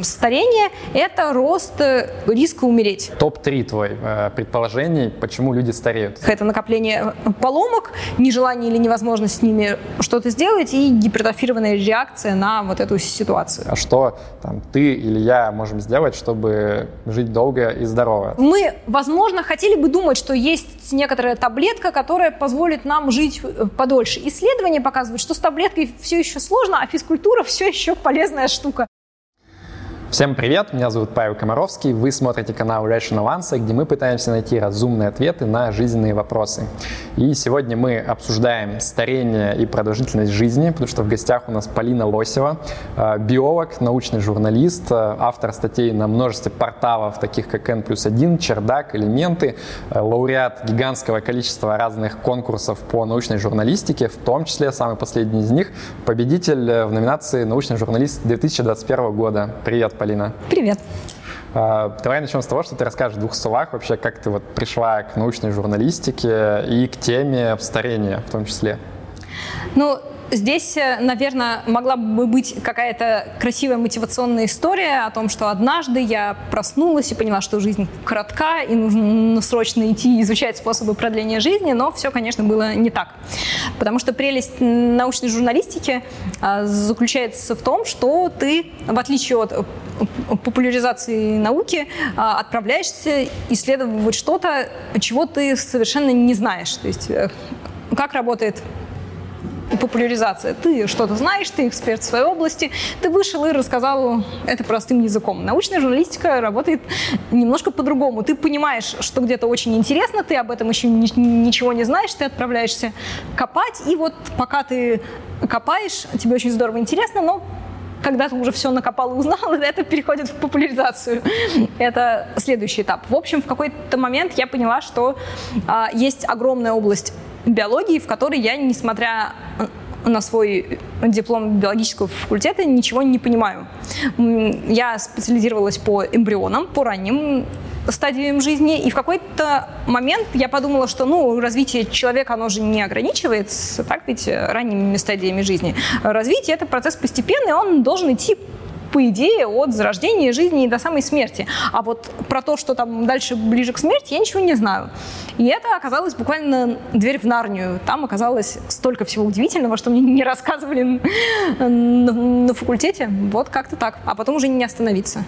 Старение – это рост э, риска умереть. Топ-3 твой э, предположений, почему люди стареют. Это накопление поломок, нежелание или невозможность с ними что-то сделать и гипертрофированная реакция на вот эту ситуацию. А что там, ты или я можем сделать, чтобы жить долго и здорово? Мы, возможно, хотели бы думать, что есть некоторая таблетка, которая позволит нам жить э, подольше. Исследования показывают, что с таблеткой все еще сложно, а физкультура все еще полезная штука. Всем привет, меня зовут Павел Комаровский, вы смотрите канал Rational Answer, где мы пытаемся найти разумные ответы на жизненные вопросы. И сегодня мы обсуждаем старение и продолжительность жизни, потому что в гостях у нас Полина Лосева, э, биолог, научный журналист, э, автор статей на множестве порталов, таких как N плюс 1, Чердак, Элементы, э, лауреат гигантского количества разных конкурсов по научной журналистике, в том числе самый последний из них, победитель в номинации «Научный журналист 2021 года». Привет, Полина. Привет. А, давай начнем с того, что ты расскажешь в двух словах вообще, как ты вот пришла к научной журналистике и к теме старения в том числе. Ну, Здесь, э, наверное, могла бы быть какая-то красивая мотивационная история о том, что однажды я проснулась и поняла, что жизнь коротка, и нужно срочно идти изучать способы продления жизни, но все, конечно, было не так. Потому что прелесть научной журналистики а, заключается в том, что ты, в отличие от популяризации науки, а, отправляешься исследовать что-то, чего ты совершенно не знаешь. То есть э, как работает популяризация. Ты что-то знаешь, ты эксперт в своей области, ты вышел и рассказал это простым языком. Научная журналистика работает немножко по-другому. Ты понимаешь, что где-то очень интересно, ты об этом еще ничего не знаешь, ты отправляешься копать, и вот пока ты копаешь, тебе очень здорово интересно, но когда ты уже все накопал и узнал, это переходит в популяризацию. Это следующий этап. В общем, в какой-то момент я поняла, что а, есть огромная область биологии, в которой я, несмотря на свой диплом биологического факультета ничего не понимаю. Я специализировалась по эмбрионам, по ранним стадиям жизни, и в какой-то момент я подумала, что ну, развитие человека, оно же не ограничивается, так ведь, ранними стадиями жизни. Развитие – это процесс постепенный, он должен идти по идее, от зарождения жизни и до самой смерти. А вот про то, что там дальше ближе к смерти, я ничего не знаю. И это оказалось буквально дверь в Нарнию. Там оказалось столько всего удивительного, что мне не рассказывали на, факультете. Вот как-то так. А потом уже не остановиться.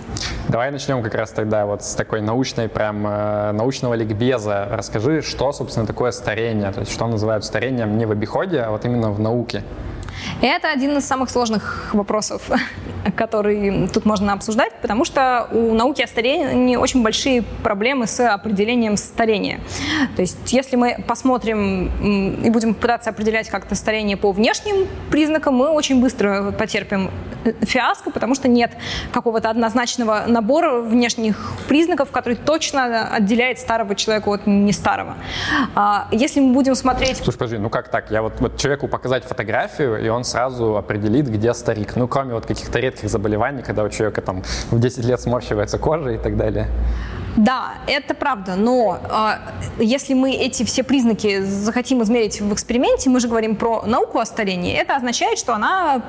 Давай начнем как раз тогда вот с такой научной, прям э, научного ликбеза. Расскажи, что, собственно, такое старение, то есть что называют старением не в обиходе, а вот именно в науке. Это один из самых сложных вопросов, который тут можно обсуждать, потому что у науки о старении очень большие проблемы с определением старения. То есть если мы посмотрим и будем пытаться определять как-то старение по внешним признакам, мы очень быстро потерпим э, фиаско, потому что нет какого-то однозначного набора внешних признаков, который точно отделяет старого человека от не старого. А если мы будем смотреть... Слушай, подожди, ну как так? Я вот, вот человеку показать фотографию, и он сразу определит, где старик. Ну, кроме вот каких-то редких заболеваний, когда у человека там в 10 лет сморщивается кожа и так далее. Да, это правда, но э, если мы эти все признаки захотим измерить в эксперименте, мы же говорим про науку о старении, это означает, что она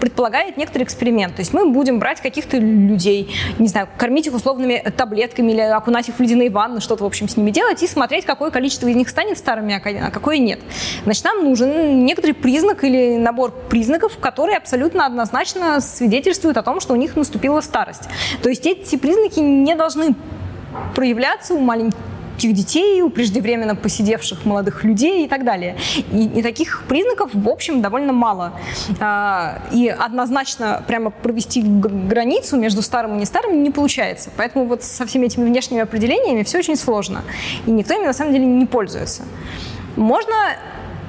предполагает некоторый эксперимент. То есть мы будем брать каких-то людей, не знаю, кормить их условными таблетками или окунать их в ледяные ванны, что-то, в общем, с ними делать и смотреть, какое количество из них станет старыми, а какое нет. Значит, нам нужен некоторый признак или набор признаков, которые абсолютно однозначно свидетельствуют о том, что у них наступила старость. То есть эти признаки не должны проявляться у маленьких детей, у преждевременно посидевших молодых людей и так далее. И, и таких признаков, в общем, довольно мало. А, и однозначно прямо провести границу между старым и не старым не получается. Поэтому вот со всеми этими внешними определениями все очень сложно. И никто ими на самом деле не пользуется. Можно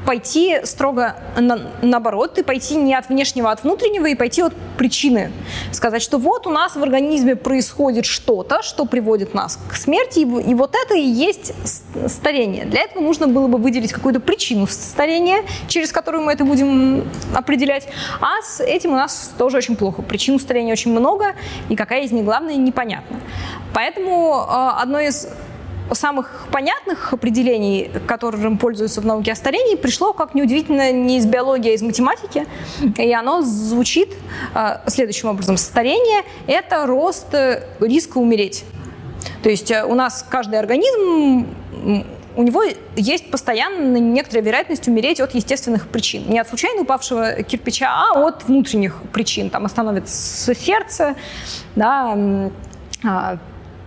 пойти строго на, наоборот, и пойти не от внешнего, а от внутреннего, и пойти от причины. Сказать, что вот у нас в организме происходит что-то, что приводит нас к смерти, и, и вот это и есть старение. Для этого нужно было бы выделить какую-то причину старения, через которую мы это будем определять. А с этим у нас тоже очень плохо. Причин старения очень много, и какая из них главная, непонятно. Поэтому э, одно из самых понятных определений, которым пользуются в науке о старении, пришло, как неудивительно, не из биологии, а из математики. И оно звучит э, следующим образом. Старение – это рост э, риска умереть. То есть у нас каждый организм у него есть постоянно некоторая вероятность умереть от естественных причин. Не от случайно упавшего кирпича, а от внутренних причин. Там остановится сердце, да, а,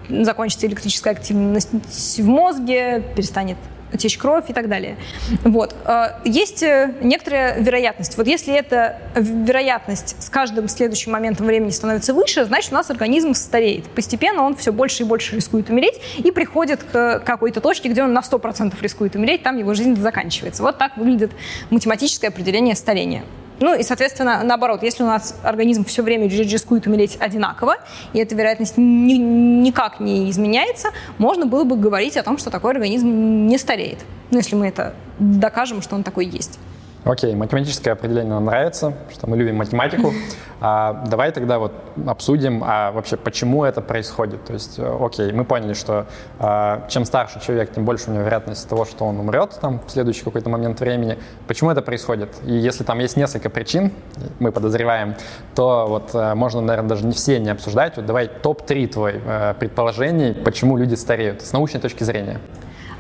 закончится электрическая активность в мозге, перестанет течь кровь и так далее. Вот. Э, есть э, некоторая вероятность. Вот если эта вероятность с каждым следующим моментом времени становится выше, значит, у нас организм стареет. Постепенно он все больше и больше рискует умереть и приходит к какой-то точке, где он на 100% рискует умереть, там его жизнь заканчивается. Вот так выглядит математическое определение старения. Ну и, соответственно, наоборот, если у нас организм все время рискует умереть одинаково, и эта вероятность ни, никак не изменяется, можно было бы говорить о том, что такой организм не стареет. Ну, если мы это докажем, что он такой есть. Окей, математическое определение нам нравится, что мы любим математику. А, давай тогда вот обсудим, а вообще почему это происходит. То есть, э, окей, мы поняли, что а, чем старше человек, тем больше у него вероятность того, что он умрет там в следующий какой-то момент времени. Почему это происходит? И если там есть несколько причин, мы подозреваем, то вот а, можно, наверное, даже не все не обсуждать. Вот давай топ-3 твой а, предположений, почему люди стареют с научной точки зрения.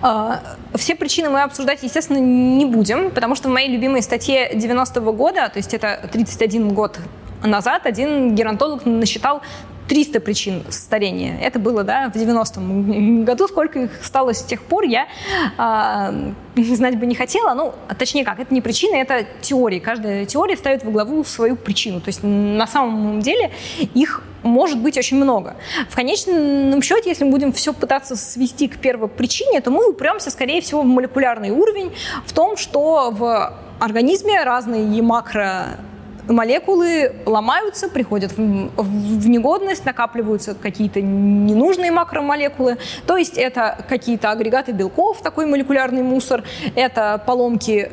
А, все причины мы обсуждать, естественно, не будем, потому что в моей любимой статье 90-го года, то есть это 31 год назад, один геронтолог насчитал 300 причин старения. Это было да, в 90-м году. Сколько их стало с тех пор, я э, знать бы не хотела. Ну, точнее как, это не причины, это теории. Каждая теория ставит во главу свою причину. То есть на самом деле их может быть очень много. В конечном счете, если мы будем все пытаться свести к первой причине, то мы упремся, скорее всего, в молекулярный уровень, в том, что в организме разные макро молекулы ломаются, приходят в, в негодность, накапливаются какие-то ненужные макромолекулы. То есть это какие-то агрегаты белков, такой молекулярный мусор, это поломки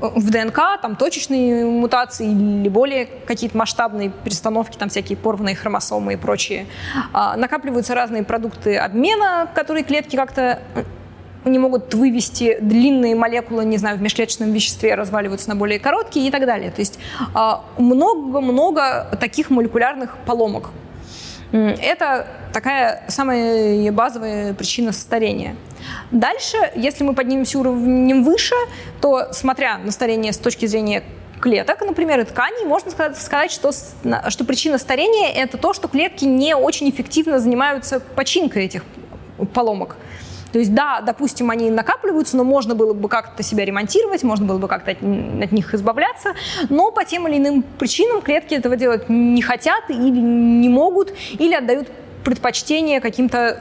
в ДНК, там точечные мутации или более какие-то масштабные перестановки, там всякие порванные хромосомы и прочие. А, накапливаются разные продукты обмена, которые клетки как-то не могут вывести длинные молекулы, не знаю, в межклеточном веществе разваливаются на более короткие и так далее. То есть а, много-много таких молекулярных поломок. Это такая самая базовая причина старения. Дальше, если мы поднимемся уровнем выше, то, смотря на старение с точки зрения клеток, например, и тканей, можно сказать, что, что причина старения – это то, что клетки не очень эффективно занимаются починкой этих поломок. То есть, да, допустим, они накапливаются, но можно было бы как-то себя ремонтировать, можно было бы как-то от, от них избавляться, но по тем или иным причинам клетки этого делать не хотят или не могут, или отдают предпочтение каким-то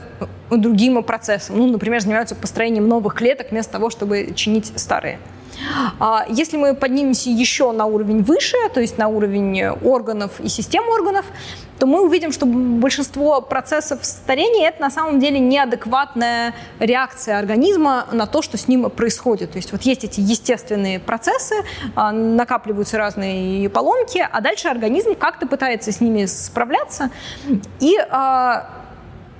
другим процессам. Ну, например, занимаются построением новых клеток вместо того, чтобы чинить старые. А если мы поднимемся еще на уровень выше, то есть на уровень органов и систем органов, то мы увидим, что большинство процессов старения это на самом деле неадекватная реакция организма на то, что с ним происходит. То есть вот есть эти естественные процессы, а, накапливаются разные поломки, а дальше организм как-то пытается с ними справляться и а,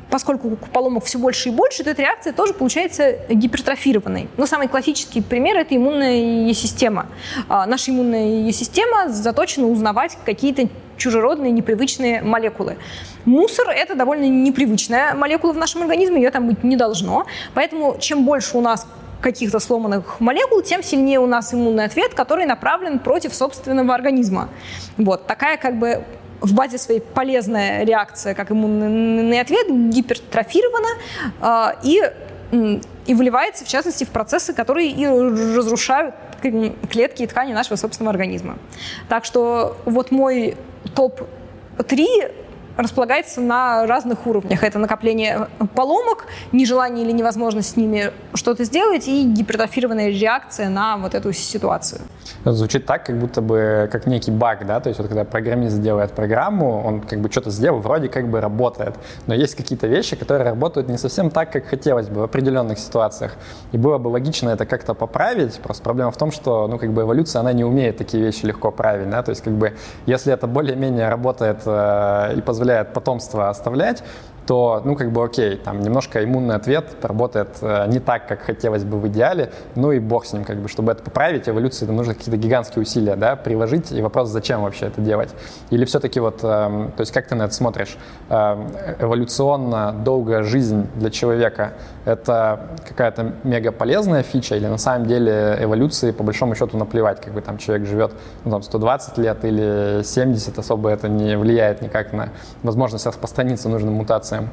поскольку поломок все больше и больше, то эта реакция тоже получается гипертрофированной. Но самый классический пример – это иммунная система. А, наша иммунная система заточена узнавать какие-то чужеродные, непривычные молекулы. Мусор – это довольно непривычная молекула в нашем организме, ее там быть не должно. Поэтому чем больше у нас каких-то сломанных молекул, тем сильнее у нас иммунный ответ, который направлен против собственного организма. Вот такая как бы в базе своей полезная реакция, как иммунный ответ, гипертрофирована э, и, и выливается, в частности, в процессы, которые и разрушают клетки и ткани нашего собственного организма. Так что вот мой топ-3 располагается на разных уровнях. Это накопление поломок, нежелание или невозможность с ними что-то сделать и гипертрофированная реакция на вот эту ситуацию. Это звучит так, как будто бы как некий баг, да, то есть вот когда программист делает программу, он как бы что-то сделал, вроде как бы работает, но есть какие-то вещи, которые работают не совсем так, как хотелось бы в определенных ситуациях. И было бы логично это как-то поправить, просто проблема в том, что, ну, как бы эволюция, она не умеет такие вещи легко править, да, то есть как бы если это более-менее работает э, и позволяет потомство оставлять, то, ну, как бы окей, там немножко иммунный ответ работает э, не так, как хотелось бы в идеале, ну и бог с ним, как бы, чтобы это поправить, эволюции это нужно какие-то гигантские усилия, да, приложить, и вопрос, зачем вообще это делать? Или все-таки вот, э, то есть как ты на это смотришь? Э, эволюционно долгая жизнь для человека — это какая-то мега полезная фича, или на самом деле эволюции по большому счету наплевать, как бы там человек живет, ну, там, 120 лет или 70, особо это не влияет никак на возможность распространиться нужным мутациям?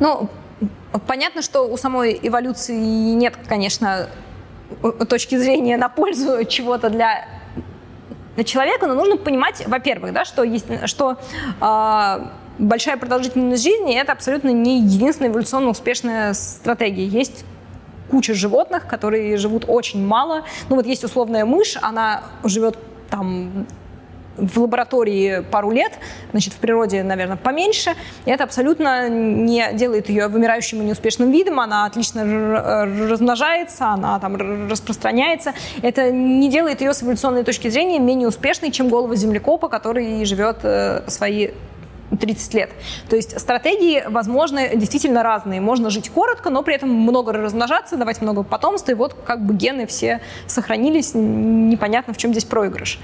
Ну, понятно, что у самой эволюции нет, конечно, точки зрения на пользу чего-то для человека, но нужно понимать, во-первых, да, что, есть, что э, большая продолжительность жизни это абсолютно не единственная эволюционно успешная стратегия. Есть куча животных, которые живут очень мало. Ну вот есть условная мышь, она живет там в лаборатории пару лет, значит, в природе, наверное, поменьше. И это абсолютно не делает ее вымирающим и неуспешным видом. Она отлично размножается, она там распространяется. Это не делает ее с эволюционной точки зрения менее успешной, чем голова землекопа, который живет э, свои 30 лет. То есть стратегии, возможно, действительно разные. Можно жить коротко, но при этом много размножаться, давать много потомства, и вот как бы гены все сохранились, непонятно, в чем здесь проигрыш.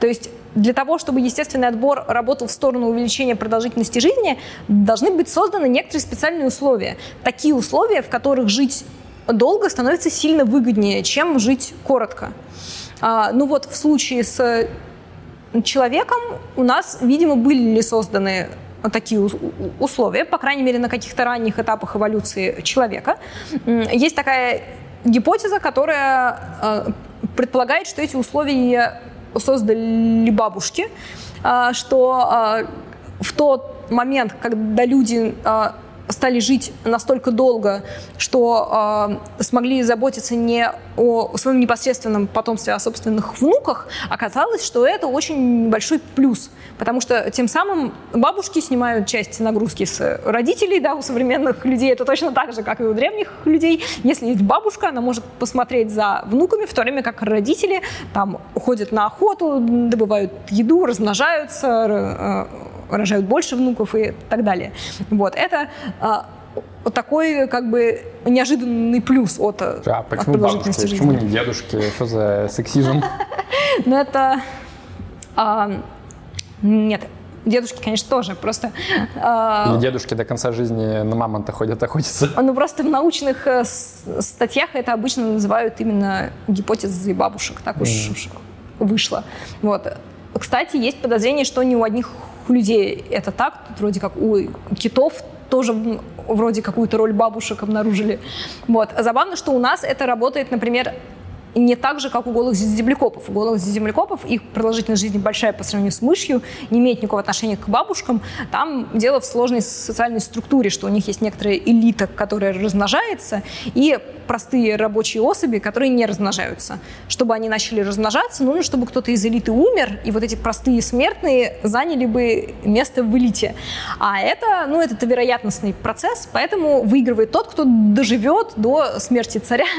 То есть для того, чтобы естественный отбор работал в сторону увеличения продолжительности жизни, должны быть созданы некоторые специальные условия. Такие условия, в которых жить долго становится сильно выгоднее, чем жить коротко. А, ну вот в случае с человеком у нас, видимо, были созданы такие условия, по крайней мере, на каких-то ранних этапах эволюции человека. Есть такая гипотеза, которая э, предполагает, что эти условия создали бабушки, а, что а, в тот момент, когда люди стали жить настолько долго, что э, смогли заботиться не о своем непосредственном потомстве, а о собственных внуках, оказалось, что это очень большой плюс, потому что тем самым бабушки снимают часть нагрузки с родителей, да, у современных людей это точно так же, как и у древних людей. Если есть бабушка, она может посмотреть за внуками, в то время как родители там уходят на охоту, добывают еду, размножаются, э, рожают больше внуков и так далее. Вот, это а, вот такой как бы неожиданный плюс от, а, почему от продолжительности бабушки? жизни. Почему не дедушки? Что за сексизм? Ну это... А, нет, дедушки, конечно, тоже, просто... Или дедушки до конца жизни на мамонта ходят охотиться. Ну, просто в научных э, статьях это обычно называют именно гипотезой бабушек, так уж mm. вышло. Вот. Кстати, есть подозрение, что не у одних у людей это так, тут вроде как у китов тоже вроде какую-то роль бабушек обнаружили. Вот. Забавно, что у нас это работает, например, не так же, как у голых землекопов. У голых землекопов их продолжительность жизни большая по сравнению с мышью, не имеет никакого отношения к бабушкам. Там дело в сложной социальной структуре, что у них есть некоторая элита, которая размножается, и простые рабочие особи, которые не размножаются. Чтобы они начали размножаться, нужно, чтобы кто-то из элиты умер, и вот эти простые смертные заняли бы место в элите. А это, ну, это вероятностный процесс, поэтому выигрывает тот, кто доживет до смерти царя.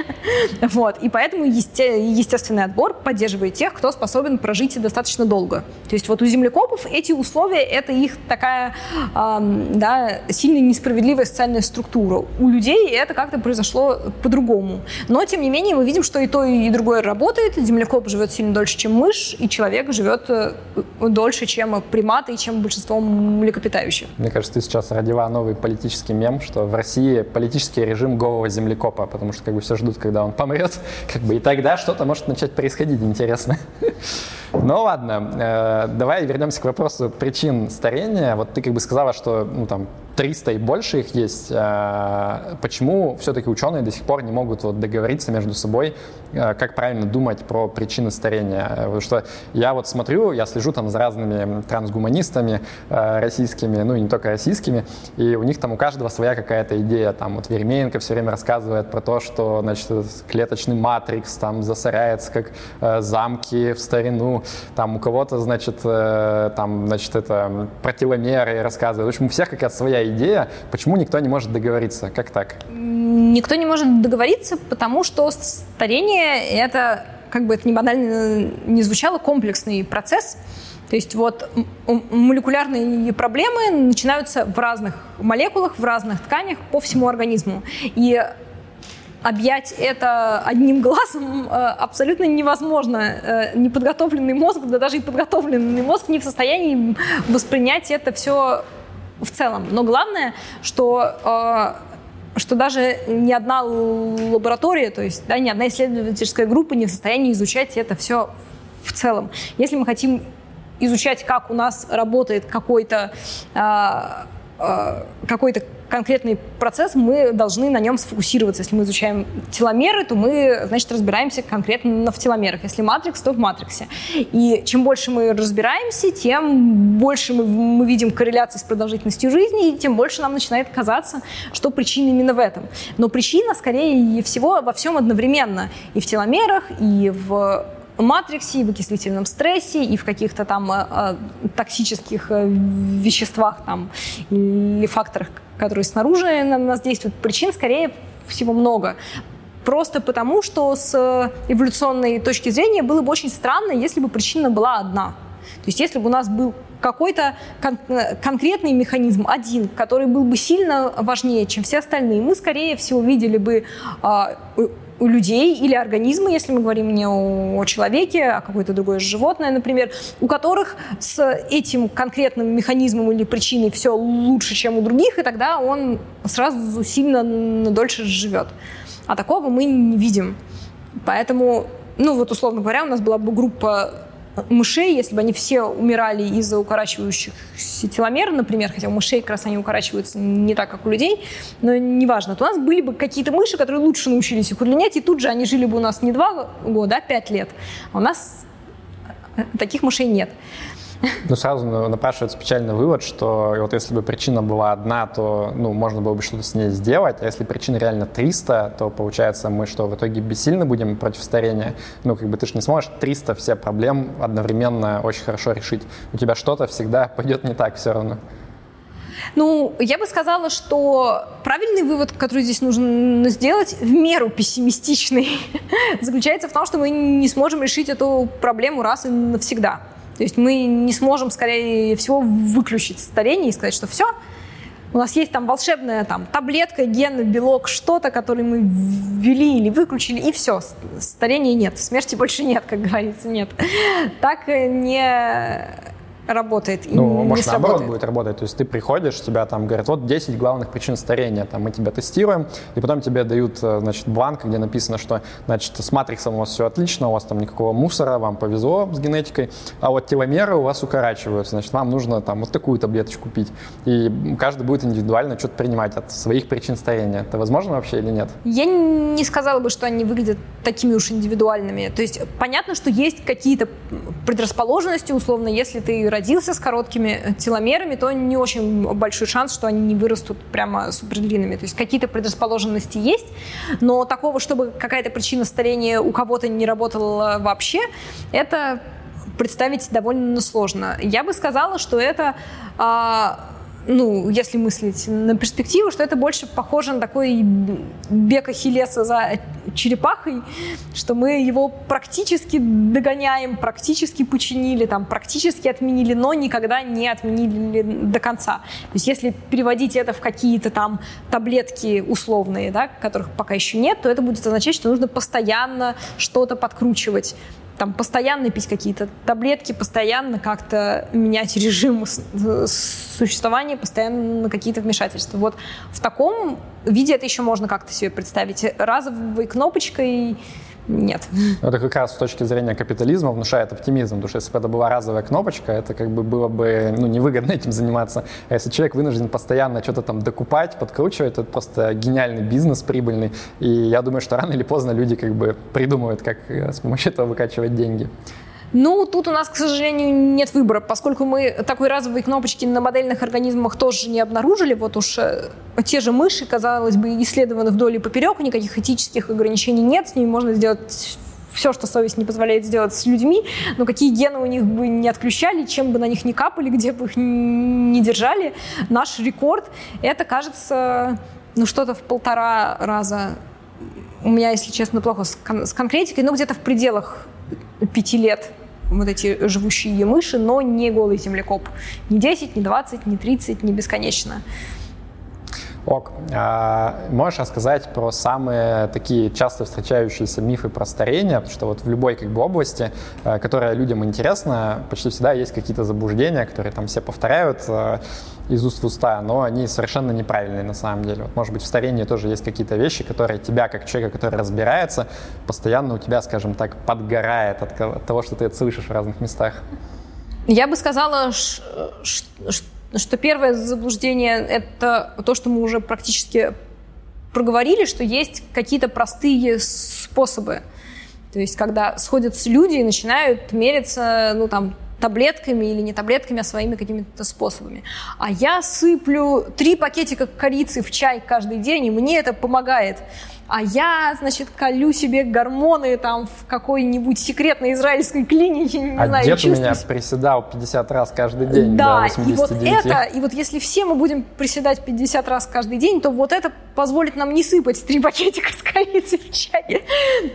Вот. И поэтому естественный отбор поддерживает тех, кто способен прожить достаточно долго. То есть вот у землекопов эти условия — это их такая да, сильно несправедливая социальная структура. У людей это как-то произошло по-другому. Но, тем не менее, мы видим, что и то, и другое работает. Землекоп живет сильно дольше, чем мышь, и человек живет э, дольше, чем приматы и чем большинство млекопитающих. Мне кажется, ты сейчас родила новый политический мем, что в России политический режим голого землекопа, потому что как бы все ждут, когда он помрет, как бы и тогда что-то может начать происходить интересно. Ну ладно, э, давай вернемся к вопросу причин старения. Вот ты как бы сказала, что ну, там 300 и больше их есть. Э, почему все-таки ученые до сих пор не могут вот договориться между собой, э, как правильно думать про причины старения? Потому что я вот смотрю, я слежу там за разными трансгуманистами российскими, ну и не только российскими, и у них там у каждого своя какая-то идея. Там вот Веремеенко все время рассказывает про то, что значит, клеточный матрикс там засоряется как замки в старину, там у кого-то, значит, э, там, значит, это про теломеры рассказывают. В общем, у всех какая-то своя идея. Почему никто не может договориться? Как так? Никто не может договориться, потому что старение — это, как бы это ни банально не звучало, комплексный процесс, То есть вот молекулярные проблемы начинаются в разных молекулах, в разных тканях по всему организму. И объять это одним глазом э, абсолютно невозможно. Э, неподготовленный мозг, да даже и подготовленный мозг не в состоянии воспринять это все в целом. Но главное, что э, что даже ни одна лаборатория, то есть да, ни одна исследовательская группа не в состоянии изучать это все в целом. Если мы хотим изучать, как у нас работает какой-то какой-то конкретный процесс, мы должны на нем сфокусироваться. Если мы изучаем теломеры, то мы, значит, разбираемся конкретно в теломерах. Если матрикс, то в матриксе. И чем больше мы разбираемся, тем больше мы, мы видим корреляции с продолжительностью жизни, и тем больше нам начинает казаться, что причина именно в этом. Но причина, скорее всего, во всем одновременно. И в теломерах, и в матриксе, и в окислительном стрессе, и в каких-то там э, э токсических э, веществах там, или факторах, которые снаружи на нас действуют. Причин, скорее всего, много. Просто потому, что с эволюционной точки зрения было бы очень странно, если бы причина была одна. То есть если бы у нас был какой-то кон- конкретный механизм, один, который был бы сильно важнее, чем все остальные, мы, скорее всего, видели бы э, у людей или организмы, если мы говорим не о, человеке, а какое-то другое животное, например, у которых с этим конкретным механизмом или причиной все лучше, чем у других, и тогда он сразу сильно дольше живет. А такого мы не видим. Поэтому, ну вот условно говоря, у нас была бы группа мышей, если бы они все умирали из-за укорачивающихся теломер, например, хотя у мышей как раз они укорачиваются не так, как у людей, но неважно, то у нас были бы какие-то мыши, которые лучше научились их удлинять, и тут же они жили бы у нас не два года, а пять лет. А у нас таких мышей нет. Ну, сразу напрашивается печальный вывод, что вот если бы причина была одна, то ну, можно было бы что-то с ней сделать, а если причина реально 300, то получается мы что, в итоге бессильно будем против старения? Ну, как бы ты же не сможешь 300 все проблем одновременно очень хорошо решить. У тебя что-то всегда пойдет не так все равно. Ну, я бы сказала, что правильный вывод, который здесь нужно сделать, в меру пессимистичный, заключается в том, что мы не сможем решить эту проблему раз и навсегда. То есть мы не сможем, скорее всего, выключить старение и сказать, что все, у нас есть там волшебная там, таблетка, ген, белок, что-то, который мы ввели или выключили, и все, старения нет, смерти больше нет, как говорится, нет. Так не работает. Ну, может, не наоборот будет работать. То есть ты приходишь, тебя там говорят, вот 10 главных причин старения, там мы тебя тестируем, и потом тебе дают, э, значит, бланк, где написано, что, значит, с матриксом у вас все отлично, у вас там никакого мусора, вам повезло с генетикой, а вот теломеры у вас укорачиваются, значит, вам нужно там вот такую таблеточку пить. И каждый будет индивидуально что-то принимать от своих причин старения. Это возможно вообще или нет? Я не сказала бы, что они выглядят такими уж индивидуальными. То есть понятно, что есть какие-то предрасположенности, условно, если ты родился с короткими теломерами, то не очень большой шанс, что они не вырастут прямо супер длинными. То есть какие-то предрасположенности есть, но такого, чтобы какая-то причина старения у кого-то не работала вообще, это представить довольно сложно. Я бы сказала, что это а, ну, если мыслить на перспективу, что это больше похоже на такой бег Ахиллеса за черепахой, что мы его практически догоняем, практически починили, там, практически отменили, но никогда не отменили до конца. То есть если переводить это в какие-то там таблетки условные, да, которых пока еще нет, то это будет означать, что нужно постоянно что-то подкручивать там постоянно пить какие-то таблетки, постоянно как-то менять режим существования, постоянно какие-то вмешательства. Вот в таком виде это еще можно как-то себе представить. Разовой кнопочкой нет. Это как раз с точки зрения капитализма внушает оптимизм, потому что если бы это была разовая кнопочка, это как бы было бы ну, невыгодно этим заниматься. А если человек вынужден постоянно что-то там докупать, подкручивать, это просто гениальный бизнес, прибыльный. И я думаю, что рано или поздно люди как бы придумают, как э, с помощью этого выкачивать деньги. Ну, тут у нас, к сожалению, нет выбора, поскольку мы такой разовой кнопочки на модельных организмах тоже не обнаружили. Вот уж э, те же мыши, казалось бы, исследованы вдоль и поперек, никаких этических ограничений нет, с ними можно сделать все, что совесть не позволяет сделать с людьми, но какие гены у них бы не отключали, чем бы на них не капали, где бы их не держали. Наш рекорд — это, кажется, ну что-то в полтора раза. У меня, если честно, плохо с, кон- с конкретикой, но где-то в пределах пяти лет вот эти живущие мыши, но не голый землекоп. Не 10, не 20, не 30, не бесконечно. Ок. А можешь рассказать про самые такие часто встречающиеся мифы про старение? Потому что вот в любой как бы области, э, которая людям интересна, почти всегда есть какие-то заблуждения, которые там все повторяют э, из уст в уста, но они совершенно неправильные на самом деле. Вот, может быть, в старении тоже есть какие-то вещи, которые тебя, как человека, который разбирается, постоянно у тебя, скажем так, подгорает от, от того, что ты это слышишь в разных местах. Я бы сказала, что первое заблуждение – это то, что мы уже практически проговорили, что есть какие-то простые способы. То есть, когда сходятся люди и начинают мериться, ну, там, таблетками или не таблетками, а своими какими-то способами. А я сыплю три пакетика корицы в чай каждый день, и мне это помогает а я, значит, колю себе гормоны там в какой-нибудь секретной израильской клинике, не а знаю, дед у меня приседал 50 раз каждый день Да, и вот это, и вот если все мы будем приседать 50 раз каждый день, то вот это позволит нам не сыпать три пакетика с корицей в чай.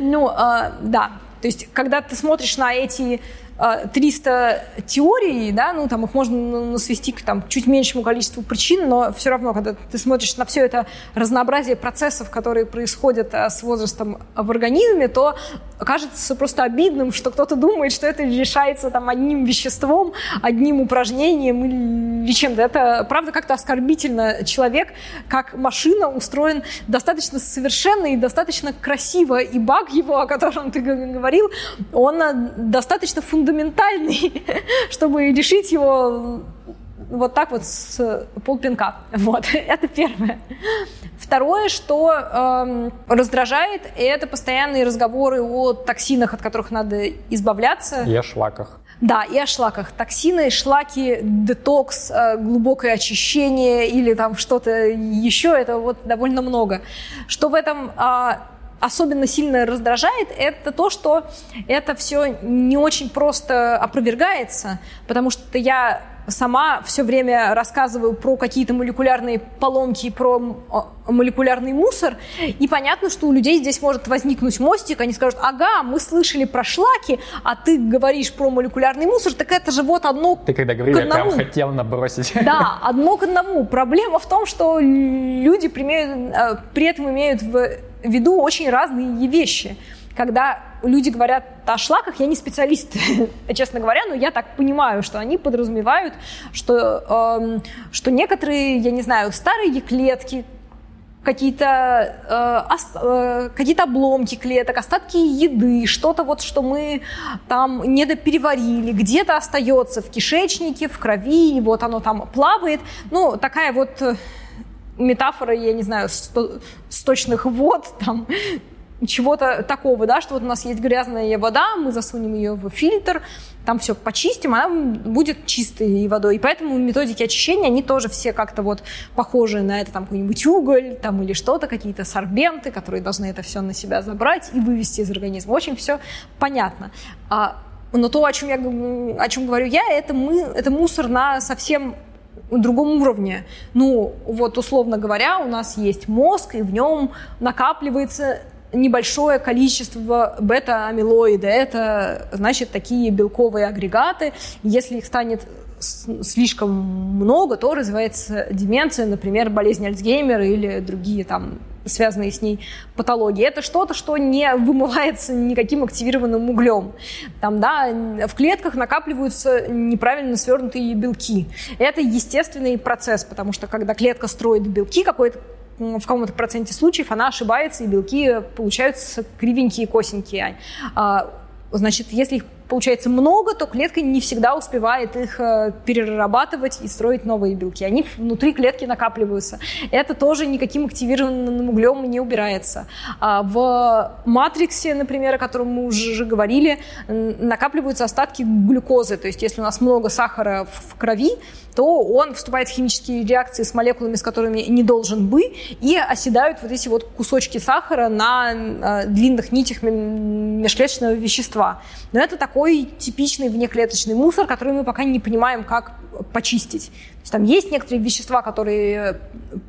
Ну, э, да, то есть, когда ты смотришь на эти 300 а, теорий, да, ну, там их можно свести к там, чуть меньшему количеству причин, но все равно, когда ты смотришь на все это разнообразие процессов, которые происходят а, с возрастом в организме, то кажется просто обидным, что кто-то думает, что это решается там одним веществом, одним упражнением или чем-то. Это, правда, как-то оскорбительно. Человек, как машина, устроен достаточно совершенно и достаточно красиво, и баг его, о котором ты говорил, он а, достаточно фундаментальный фундаментальный, чтобы решить его вот так вот с полпинка. Вот, это первое. Второе, что э, раздражает, это постоянные разговоры о токсинах, от которых надо избавляться. И о шлаках. Да, и о шлаках. Токсины, шлаки, детокс, э, глубокое очищение или там что-то еще, это вот довольно много. Что в этом э, особенно сильно раздражает, это то, что это все не очень просто опровергается, потому что я сама все время рассказываю про какие-то молекулярные поломки, про молекулярный мусор, и понятно, что у людей здесь может возникнуть мостик, они скажут, ага, мы слышали про шлаки, а ты говоришь про молекулярный мусор, так это же вот одно Ты когда говорил, я прям хотел набросить. Да, одно к одному. Проблема в том, что люди э, при этом имеют в виду очень разные вещи. Когда люди говорят о шлаках, я не специалист, честно говоря, но я так понимаю, что они подразумевают, что, э, что некоторые, я не знаю, старые клетки, какие-то э, э, какие обломки клеток, остатки еды, что-то вот, что мы там недопереварили, где-то остается в кишечнике, в крови, и вот оно там плавает. Ну, такая вот э, метафора, я не знаю, сточных вод, там, чего-то такого, да, что вот у нас есть грязная вода, мы засунем ее в фильтр, там все почистим, она будет чистой водой. И поэтому методики очищения, они тоже все как-то вот похожи на это, там какой-нибудь уголь, там или что-то, какие-то сорбенты, которые должны это все на себя забрать и вывести из организма. Очень все понятно. А, но то, о чем, я, о чем говорю я, это, мы, это мусор на совсем другом уровне. Ну, вот условно говоря, у нас есть мозг, и в нем накапливается небольшое количество бета-амилоида. Это, значит, такие белковые агрегаты. Если их станет слишком много, то развивается деменция, например, болезнь Альцгеймера или другие там связанные с ней патологии. Это что-то, что не вымывается никаким активированным углем. Там, да, в клетках накапливаются неправильно свернутые белки. Это естественный процесс, потому что когда клетка строит белки, какой-то в каком-то проценте случаев она ошибается, и белки получаются кривенькие, косенькие. А, значит, если их получается много, то клетка не всегда успевает их э, перерабатывать и строить новые белки. Они внутри клетки накапливаются. Это тоже никаким активированным углем не убирается. А в матриксе, например, о котором мы уже говорили, накапливаются остатки глюкозы. То есть если у нас много сахара в крови, то он вступает в химические реакции с молекулами, с которыми не должен бы, и оседают вот эти вот кусочки сахара на э, длинных нитях межклеточного вещества. Но это такой такой типичный внеклеточный мусор, который мы пока не понимаем, как почистить. То есть там есть некоторые вещества, которые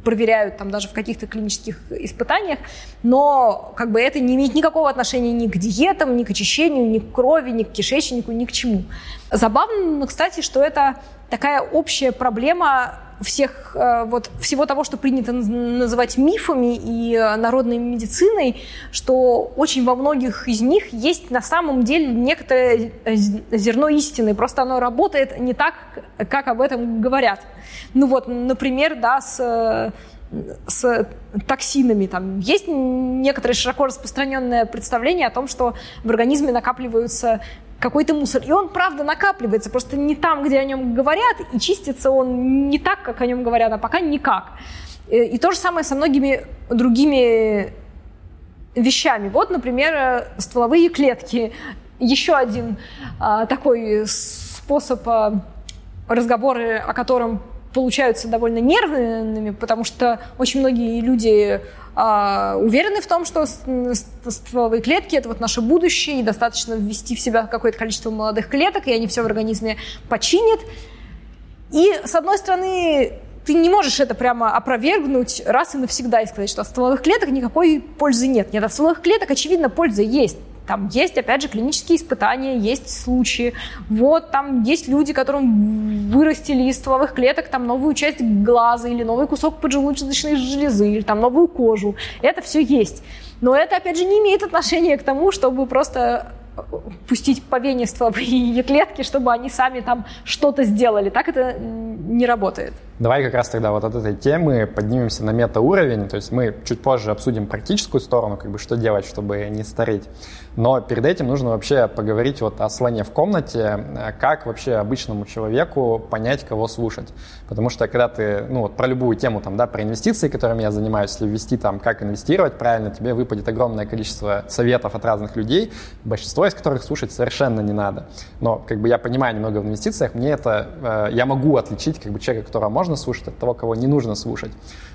проверяют там даже в каких-то клинических испытаниях, но как бы это не имеет никакого отношения ни к диетам, ни к очищению, ни к крови, ни к кишечнику, ни к чему. Забавно, кстати, что это такая общая проблема всех, э, вот, всего того, что принято называть мифами и э, народной медициной, что очень во многих из них есть на самом деле некоторое э, зерно истины, просто оно работает не так, как об этом говорят. Ну вот, например, да, с с токсинами. Там есть некоторое широко распространенное представление о том, что в организме накапливаются какой-то мусор. И он, правда, накапливается, просто не там, где о нем говорят, и чистится он не так, как о нем говорят, а пока никак. Э, и то же самое со многими другими вещами. Вот, например, э, стволовые клетки. Еще один а, такой способ а, разговора, о котором получаются довольно нервными, потому что очень многие люди а, уверены в том, что стволовые клетки – это вот наше будущее, и достаточно ввести в себя какое-то количество молодых клеток, и они все в организме починят. И, с одной стороны, ты не можешь это прямо опровергнуть раз и навсегда и сказать, что от стволовых клеток никакой пользы нет. Нет, от стволовых клеток, очевидно, польза есть. Там есть, опять же, клинические испытания, есть случаи. Вот там есть люди, которым вырастили из стволовых клеток там новую часть глаза или новый кусок поджелудочной железы, или там новую кожу. Это все есть. Но это, опять же, не имеет отношения к тому, чтобы просто пустить по вене стволовые клетки, чтобы они сами там что-то сделали. Так это не работает. Давай как раз тогда вот от этой темы поднимемся на метауровень, то есть мы чуть позже обсудим практическую сторону, как бы что делать, чтобы не стареть. Но перед этим нужно вообще поговорить вот о слоне в комнате, как вообще обычному человеку понять, кого слушать. Потому что когда ты, ну вот про любую тему, там, да, про инвестиции, которыми я занимаюсь, если ввести там, как инвестировать правильно, тебе выпадет огромное количество советов от разных людей, большинство из которых слушать совершенно не надо. Но как бы я понимаю немного в инвестициях, мне это, э, я могу отличить как бы человека, которого можно слушать, от того, кого не нужно слушать.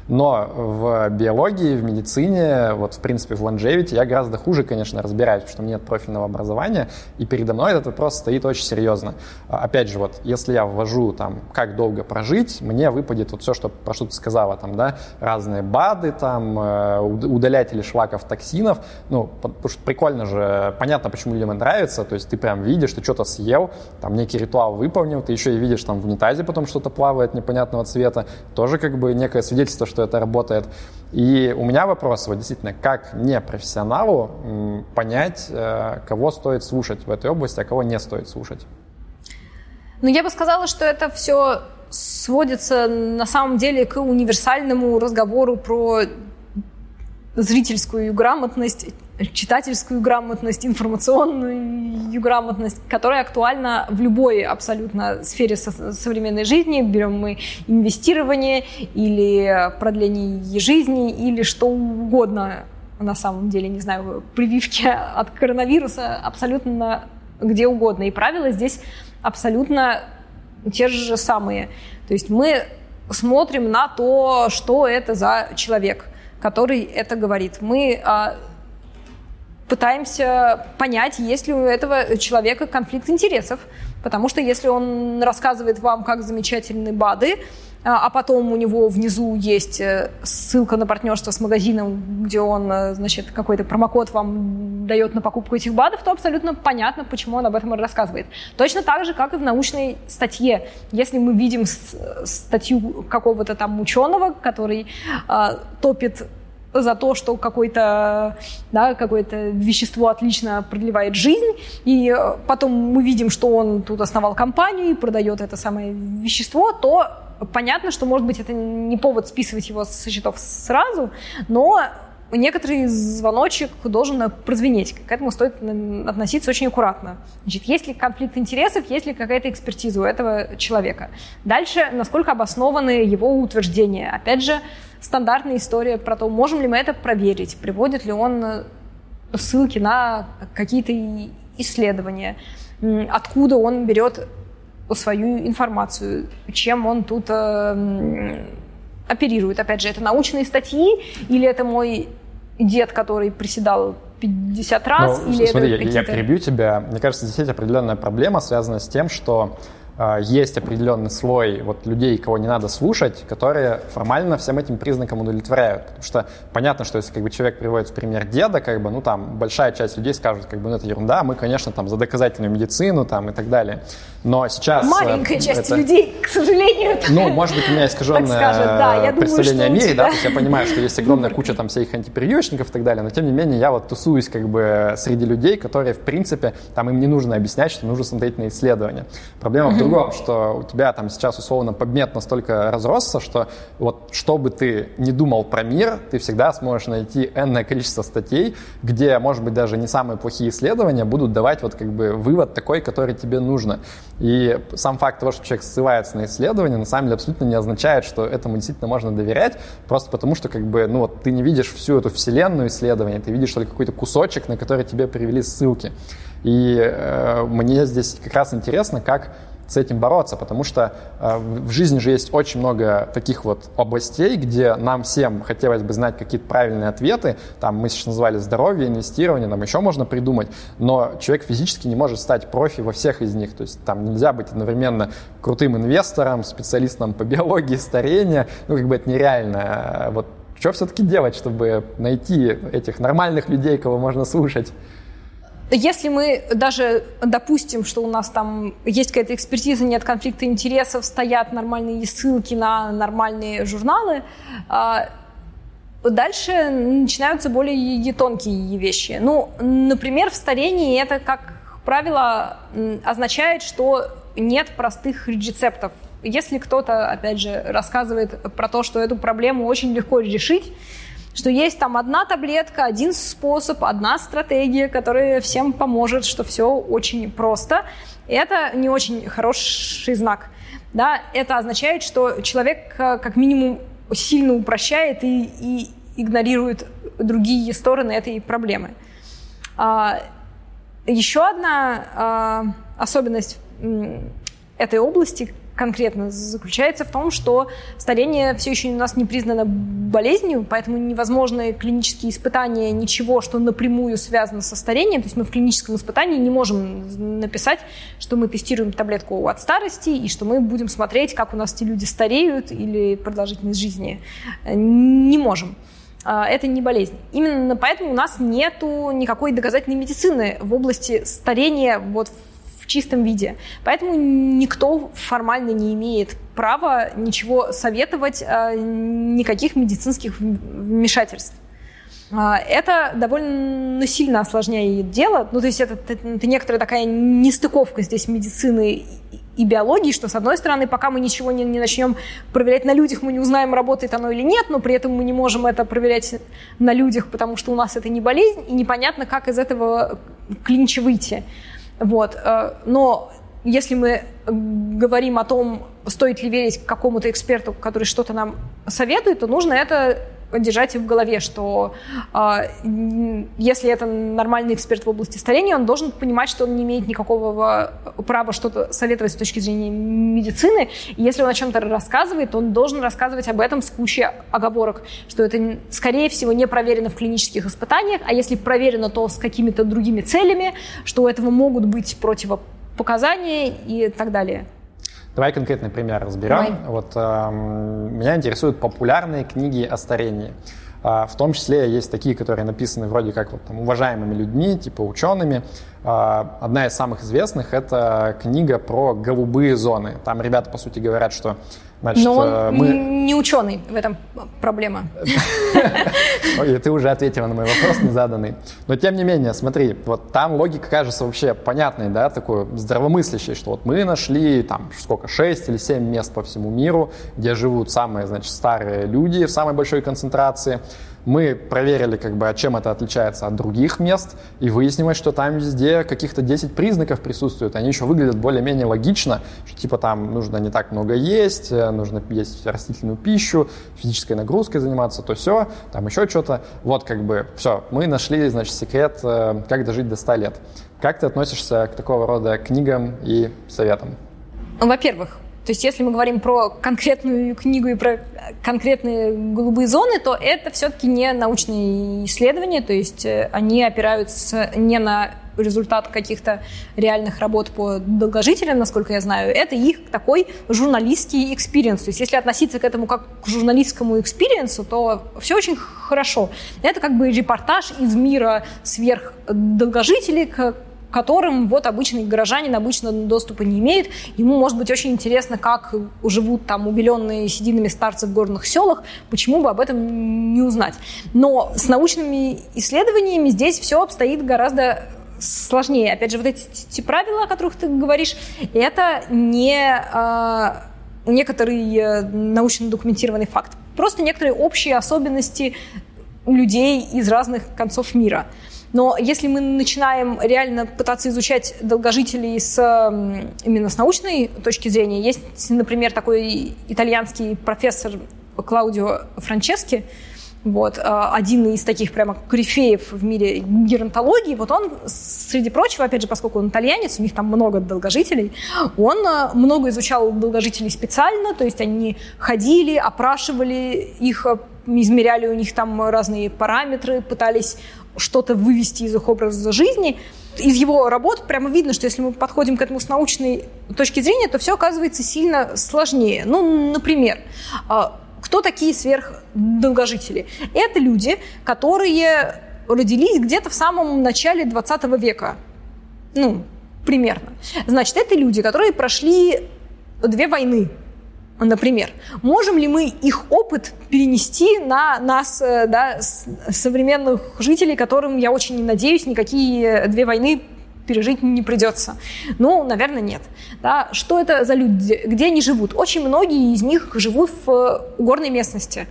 Но в биологии, в медицине, вот в принципе в longevity я гораздо хуже, конечно, разбираюсь, потому что у меня нет профильного образования, и передо мной этот вопрос стоит очень серьезно. А, опять же, вот если я ввожу там, как долго прожить, мне выпадет вот все, что, про что ты сказала, там, да, разные БАДы, там, э, удалятели шлаков, токсинов, ну, потому что прикольно же, понятно, почему людям это нравится, то есть ты прям видишь, ты что-то съел, там некий ритуал выполнил, ты еще и видишь там в унитазе потом что-то плавает непонятного цвета, тоже как бы некое свидетельство, что что это работает. И у меня вопрос, вот действительно, как не профессионалу понять, э, кого стоит слушать в этой области, а кого не стоит слушать? Ну, я бы сказала, что это все сводится на самом деле к универсальному разговору про зрительскую грамотность, читательскую грамотность, информационную грамотность, которая актуальна в любой абсолютно сфере со- современной жизни. Берем мы инвестирование или продление жизни или что угодно на самом деле, не знаю, прививки от коронавируса абсолютно где угодно. И правила здесь абсолютно те же самые. То есть мы смотрим на то, что это за человек, который это говорит. Мы а, пытаемся понять, есть ли у этого человека конфликт интересов. Потому что если он рассказывает вам, как замечательны БАДы, а, а потом у него внизу есть э, ссылка на партнерство с магазином, где он, э, значит, какой-то промокод вам дает на покупку этих БАДов, то абсолютно понятно, почему он об этом рассказывает. Точно так же, как и в научной статье. Если мы видим статью какого-то там ученого, который э, топит за то, что какое-то да, какое вещество отлично продлевает жизнь, и э, потом мы видим, что он тут основал компанию и продает это самое вещество, то понятно, что, может быть, это не повод списывать его со счетов сразу, но некоторый звоночек должен прозвенеть. К этому стоит относиться очень аккуратно. Значит, есть ли конфликт интересов, есть ли какая-то экспертиза у этого человека. Дальше, насколько обоснованы его утверждения. Опять же, стандартная история про то, можем ли мы это проверить, приводит ли он э, ссылки на какие-то исследования, откуда он берет свою информацию, чем он тут э, оперирует. Опять же, это научные статьи или это мой дед, который приседал 50 раз. Ну, или смотри, я, я перебью тебя. Мне кажется, здесь есть определенная проблема, связанная с тем, что а, есть определенный слой вот людей, кого не надо слушать, которые формально всем этим признакам удовлетворяют. Потому что понятно, что если как бы, человек приводит в пример деда, как бы, ну там большая часть людей скажут, как бы, ну это ерунда, мы, конечно, там за доказательную медицину там и так далее. Но сейчас... Э, Маленькая э, часть это... людей, к сожалению. Ну, может быть, у меня искаженное да, представление думаю, о мире, да, то есть я понимаю, что есть огромная куча там всяких антипрививочников и так далее, но тем не менее я вот тусуюсь как бы среди людей, которые, в принципе, там им не нужно объяснять, что нужно смотреть на исследования. Проблема в другом, что у тебя там сейчас условно подмет настолько разросся, что вот что бы ты не думал про мир, ты всегда сможешь найти энное количество статей, где, может быть, даже не самые плохие исследования будут давать вот как бы вывод такой, который тебе нужно. И сам факт того, что человек ссылается на исследования, на самом деле абсолютно не означает, что этому действительно можно доверять, просто потому что как бы, ну вот ты не видишь всю эту вселенную исследования, ты видишь только какой-то кусочек, на который тебе привели ссылки. И э, мне здесь как раз интересно, как с этим бороться, потому что э, в жизни же есть очень много таких вот областей, где нам всем хотелось бы знать какие-то правильные ответы. Там мы сейчас назвали здоровье, инвестирование, нам еще можно придумать, но человек физически не может стать профи во всех из них. То есть там нельзя быть одновременно крутым инвестором, специалистом по биологии старения. Ну, как бы это нереально. Вот что все-таки делать, чтобы найти этих нормальных людей, кого можно слушать? Если мы даже допустим, что у нас там есть какая-то экспертиза, нет конфликта интересов, стоят нормальные ссылки на нормальные журналы, а, дальше начинаются более тонкие вещи. Ну, например, в старении это, как правило, означает, что нет простых рецептов. Если кто-то, опять же, рассказывает про то, что эту проблему очень легко решить, что есть там одна таблетка, один способ, одна стратегия, которая всем поможет, что все очень просто. И это не очень хороший знак. Да? Это означает, что человек э, как минимум сильно упрощает и, и игнорирует другие стороны этой проблемы. А, еще одна а, особенность этой области, конкретно заключается в том, что старение все еще у нас не признано болезнью, поэтому невозможны клинические испытания ничего, что напрямую связано со старением. То есть мы в клиническом испытании не можем написать, что мы тестируем таблетку от старости и что мы будем смотреть, как у нас эти люди стареют или продолжительность жизни. Не можем а, это не болезнь. Именно поэтому у нас нет никакой доказательной медицины в области старения вот чистом виде. Поэтому никто формально не имеет права ничего советовать, а, никаких медицинских вмешательств. А, это довольно сильно осложняет дело. Ну, то есть это, это, некоторая такая нестыковка здесь медицины и биологии, что, с одной стороны, пока мы ничего не, не начнем проверять на людях, мы не узнаем, работает оно или нет, но при этом мы не можем это проверять на людях, потому что у нас это не болезнь, и непонятно, как из этого клинча выйти. Вот. Э, но если мы говорим о том, стоит ли верить какому-то эксперту, который что-то нам советует, то нужно это держать в голове, что э, если это нормальный эксперт в области старения, он должен понимать, что он не имеет никакого права что-то советовать с точки зрения медицины. И если он о чем-то рассказывает, он должен рассказывать об этом с кучей оговорок, что это, скорее всего, не проверено в клинических испытаниях, а если проверено, то с какими-то другими целями, что у этого могут быть противопоказания и так далее. Давай конкретный пример разберем. Давай. Вот э, меня интересуют популярные книги о старении. Э, в том числе есть такие, которые написаны вроде как вот, там, уважаемыми людьми, типа учеными. Э, одна из самых известных – это книга про голубые зоны. Там ребята, по сути, говорят, что Значит, Но он э, мы... не ученый, в этом проблема. Ой, ты уже ответила на мой вопрос, не заданный. Но тем не менее, смотри, вот там логика кажется вообще понятной, да, такой здравомыслящей, что вот мы нашли там сколько, 6 или 7 мест по всему миру, где живут самые, значит, старые люди в самой большой концентрации. Мы проверили, как бы, чем это отличается от других мест, и выяснилось, что там везде каких-то 10 признаков присутствуют. Они еще выглядят более-менее логично, что типа там нужно не так много есть, э, нужно есть растительную пищу, физической нагрузкой заниматься, то все, там еще что-то. Вот как бы все, мы нашли, значит, секрет, э, как дожить до 100 лет. Как ты относишься к такого рода книгам и советам? Во-первых, То есть если мы говорим про конкретную книгу и про конкретные голубые зоны, то это все-таки не научные исследования, то есть э, они опираются не на результат каких-то реальных работ по долгожителям, насколько я знаю, это их такой журналистский experience. То есть если относиться к этому как к журналистскому experience у, то все очень хорошо. Это как бы репортаж из мира сверхдолгожителей, которым вот обычный горожанин обычно доступа не имеет. Ему может быть очень интересно, как живут там убеленные сединами старцы в горных селах, почему бы об этом не узнать. Но с научными исследованиями здесь все обстоит гораздо сложнее. Опять же, вот эти, эти правила, о которых ты говоришь, это не э, некоторый э, научно документированный факт. Просто некоторые общие особенности людей из разных концов мира. Но если мы начинаем реально пытаться изучать долгожителей с, именно с научной точки зрения, есть, например, такой итальянский профессор Клаудио Франчески, вот, а, один из таких прямо корифеев в мире геронтологии, вот он, среди прочего, опять же, поскольку он итальянец, у них там много долгожителей, он а, много изучал долгожителей специально, то есть они ходили, опрашивали их, а, измеряли у них там разные параметры, пытались что-то вывести из их образа жизни. Из его работ прямо видно, что если мы подходим к этому с научной точки зрения, то все оказывается сильно сложнее. Ну, например, кто такие сверхдолгожители? Это люди, которые родились где-то в самом начале 20 века. Ну, примерно. Значит, это люди, которые прошли две войны, например. Можем ли мы их опыт перенести на нас, э, да, современных жителей, которым, я очень надеюсь, никакие две войны пережить не придется? Ну, наверное, нет. Да? Что это за люди? Где они живут? Очень многие из них живут в э, горной местности.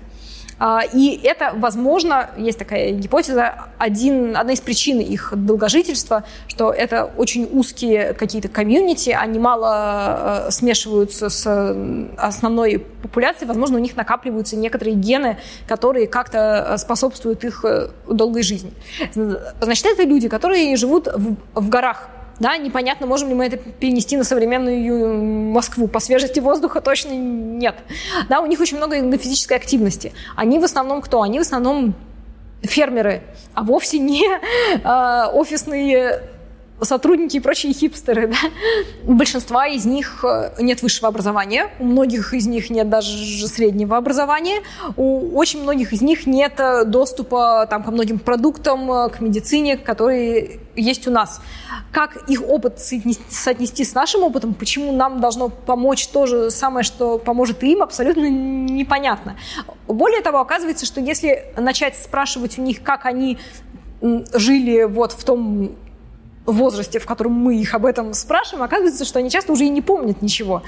А, и это, возможно, есть такая гипотеза, один, одна из причин их долгожительства, что это очень узкие какие-то комьюнити, они мало э, смешиваются с основной популяцией, возможно, у них накапливаются некоторые гены, которые как-то способствуют их э, долгой жизни. Значит, это люди, которые живут в, в горах, да, непонятно, можем ли мы это перенести на современную Москву. По свежести воздуха точно нет. Да, у них очень много физической активности. Они в основном кто? Они в основном фермеры, а вовсе не э, офисные сотрудники и прочие хипстеры. Да? У большинства из них э, нет высшего образования, у многих из них нет даже среднего образования, у очень многих из них нет э, доступа там, ко многим продуктам, э, к медицине, которые есть у нас. Как их опыт соотнести с нашим опытом, почему нам должно помочь то же самое, что поможет им, абсолютно непонятно. Более того, оказывается, что если начать спрашивать у них, как они жили вот в том возрасте, в котором мы их об этом спрашиваем, оказывается, что они часто уже и не помнят ничего.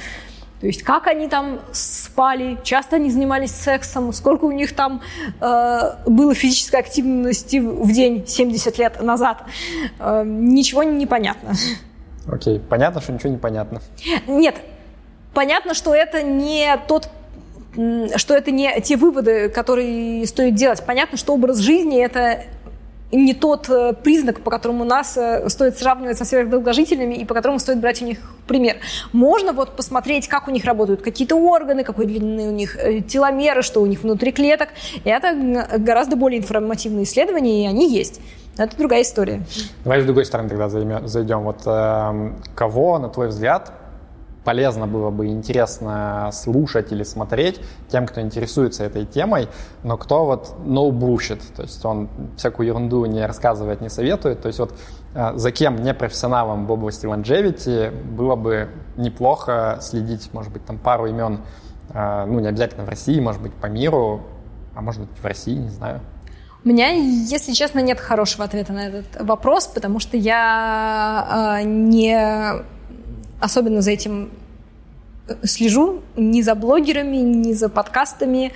То есть как они там спали, часто они занимались сексом, сколько у них там э, было физической активности в день 70 лет назад. Э, ничего не понятно. Окей, okay. понятно, что ничего не понятно. Нет, понятно, что это не тот что это не те выводы, которые стоит делать. Понятно, что образ жизни – это не тот э, признак, по которому нас э, стоит сравнивать со сверхдолгожителями и по которому стоит брать у них пример. Можно вот посмотреть, как у них работают какие-то органы, какой длины у них э, теломеры, что у них внутри клеток. Это гораздо более информативные исследования, и они есть. это другая история. Давай с другой стороны тогда зайдем. Вот э, кого, на твой взгляд, полезно было бы интересно слушать или смотреть тем, кто интересуется этой темой, но кто вот no bullshit, то есть он всякую ерунду не рассказывает, не советует, то есть вот э, за кем не профессионалом в области longevity было бы неплохо следить, может быть, там пару имен, э, ну, не обязательно в России, может быть, по миру, а может быть, в России, не знаю. У меня, если честно, нет хорошего ответа на этот вопрос, потому что я э, не особенно за этим э, слежу ни за блогерами, ни за подкастами,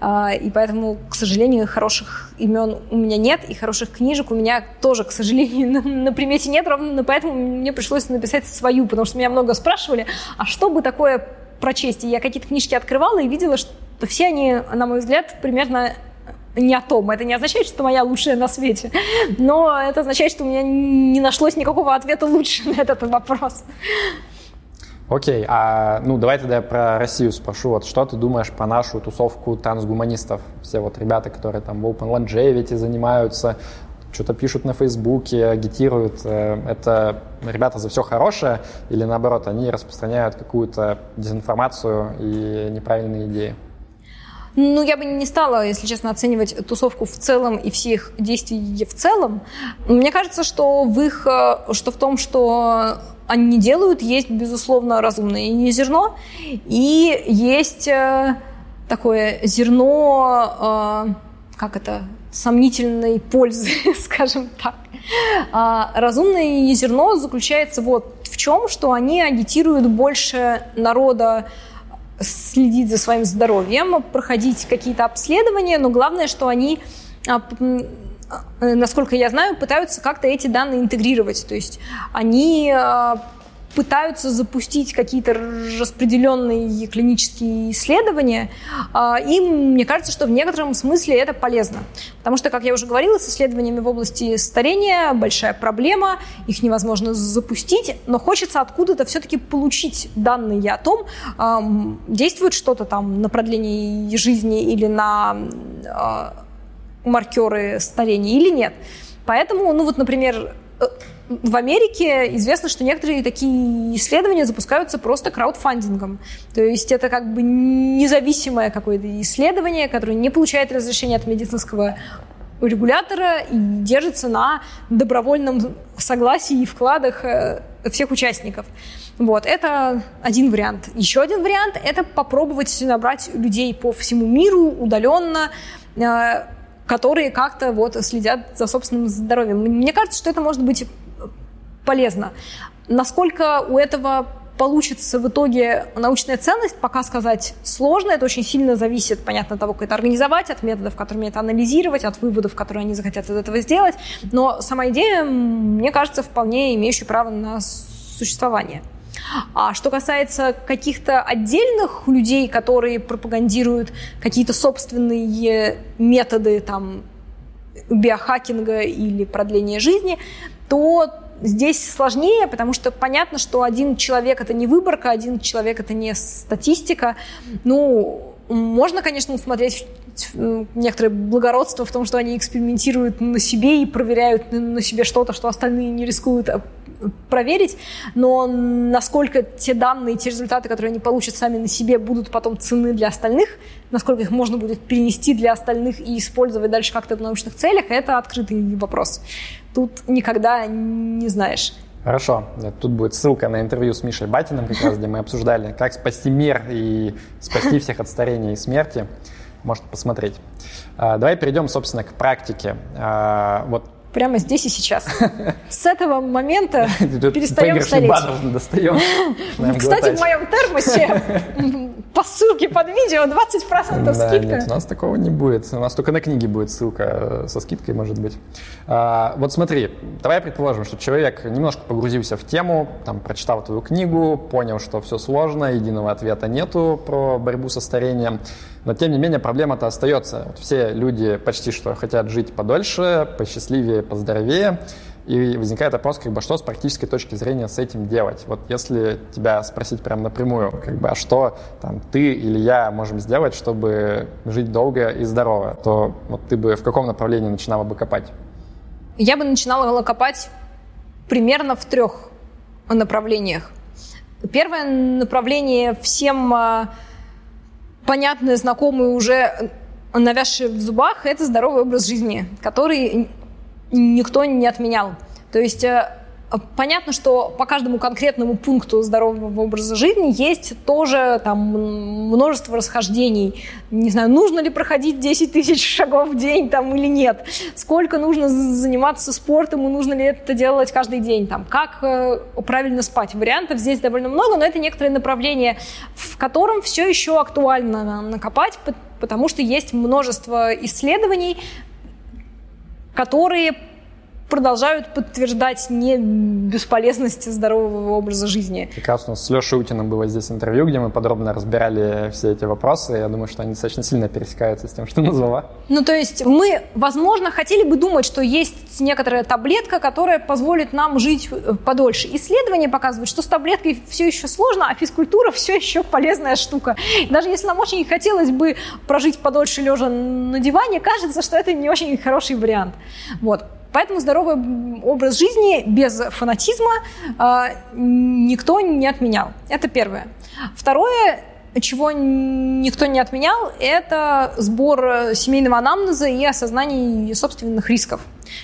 а, и поэтому, к сожалению, хороших имен у меня нет, и хороших книжек у меня тоже, к сожалению, на, на примете нет, ровно поэтому мне пришлось написать свою, потому что меня много спрашивали, а что бы такое прочесть? И я какие-то книжки открывала и видела, что все они, на мой взгляд, примерно не о том. Это не означает, что моя лучшая на свете, но это означает, что у меня не нашлось никакого ответа лучше на этот вопрос. Окей, а ну давай тогда я про Россию спрошу. Вот что ты думаешь про нашу тусовку трансгуманистов? Все вот ребята, которые там в Open Longevity занимаются, что-то пишут на Фейсбуке, агитируют. Э, это ребята за все хорошее или наоборот, они распространяют какую-то дезинформацию и неправильные идеи? Ну, я бы не стала, если честно, оценивать тусовку в целом и все их действия в целом. Мне кажется, что в их, э, что в том, что они не делают, есть, безусловно, разумное зерно, и есть э, такое зерно, как это, сомнительной пользы, скажем так. А разумное зерно заключается вот в чем, что они агитируют больше народа следить за своим здоровьем, проходить какие-то обследования, но главное, что они а, насколько я знаю, пытаются как-то эти данные интегрировать. То есть они а, пытаются запустить какие-то распределенные клинические исследования, а, и мне кажется, что в некотором смысле это полезно. Потому что, как я уже говорила, с исследованиями в области старения большая проблема, их невозможно запустить, но хочется откуда-то все-таки получить данные о том, действует что-то там на продление жизни или на а, маркеры старения или нет. Поэтому, ну вот, например, э, в Америке известно, что некоторые такие исследования запускаются просто краудфандингом. То есть это как бы независимое какое-то исследование, которое не получает разрешения от медицинского регулятора и держится на добровольном согласии и вкладах э, всех участников. Вот, это один вариант. Еще один вариант – это попробовать набрать людей по всему миру удаленно, э, которые как-то вот следят за собственным здоровьем. Мне кажется, что это может быть полезно. Насколько у этого получится в итоге научная ценность, пока сказать сложно. Это очень сильно зависит, понятно, от того, как это организовать, от методов, которыми это анализировать, от выводов, которые они захотят из этого сделать. Но сама идея, мне кажется, вполне имеющая право на существование. А что касается каких-то отдельных людей, которые пропагандируют какие-то собственные методы там, биохакинга или продления жизни, то Здесь сложнее, потому что понятно, что один человек это не выборка, один человек это не статистика. Ну, можно, конечно, усмотреть некоторое благородство в том, что они экспериментируют на себе и проверяют на себе что-то, что остальные не рискуют а, проверить, но насколько те данные, те результаты, которые они получат сами на себе, будут потом цены для остальных, насколько их можно будет перенести для остальных и использовать дальше как-то в научных целях, это открытый вопрос. Тут никогда не знаешь. Хорошо. Тут будет ссылка на интервью с Мишей Батиным, как раз, где мы обсуждали, как спасти мир и спасти всех от старения и смерти. Можно посмотреть. А, давай перейдем, собственно, к практике. А, вот прямо здесь и сейчас. С этого момента перестаем стареть. достаем. Кстати, в моем термосе по ссылке под видео 20% да, скидка. Нет, у нас такого не будет. У нас только на книге будет ссылка э, со скидкой, может быть. А, вот смотри, давай предположим, что человек немножко погрузился в тему, там, прочитал твою книгу, понял, что все сложно, единого ответа нету про борьбу со старением. Но, тем не менее, проблема-то остается. Вот все люди почти что хотят жить подольше, посчастливее, поздоровее. И возникает вопрос, как бы, что с практической точки зрения с этим делать? Вот если тебя спросить прям напрямую, как бы, а что там ты или я можем сделать, чтобы жить долго и здорово, то вот ты бы в каком направлении начинала бы копать? Я бы начинала копать примерно в трех направлениях. Первое направление всем а, понятное, знакомое уже навязшее в зубах, это здоровый образ жизни, который никто не отменял. То есть э, Понятно, что по каждому конкретному пункту здорового образа жизни есть тоже там множество расхождений. Не знаю, нужно ли проходить 10 тысяч шагов в день там или нет. Сколько нужно заниматься спортом и нужно ли это делать каждый день. Там, как э, правильно спать. Вариантов здесь довольно много, но это некоторое направление, в котором все еще актуально накопать, потому что есть множество исследований, которые продолжают подтверждать не бесполезность здорового образа жизни. Раз у нас с Лешей Утиным было здесь интервью, где мы подробно разбирали все эти вопросы. Я думаю, что они достаточно сильно пересекаются с тем, что назвала. Ну, то есть мы, возможно, хотели бы думать, что есть некоторая таблетка, которая позволит нам жить э, подольше. Исследования показывают, что с таблеткой все еще сложно, а физкультура все еще полезная штука. Даже если нам очень хотелось бы прожить подольше лежа на диване, кажется, что это не очень хороший вариант. Вот. Поэтому здоровый образ жизни без фанатизма э, никто не отменял. Это первое. Второе, чего никто не отменял, это сбор семейного анамнеза и осознание собственных рисков.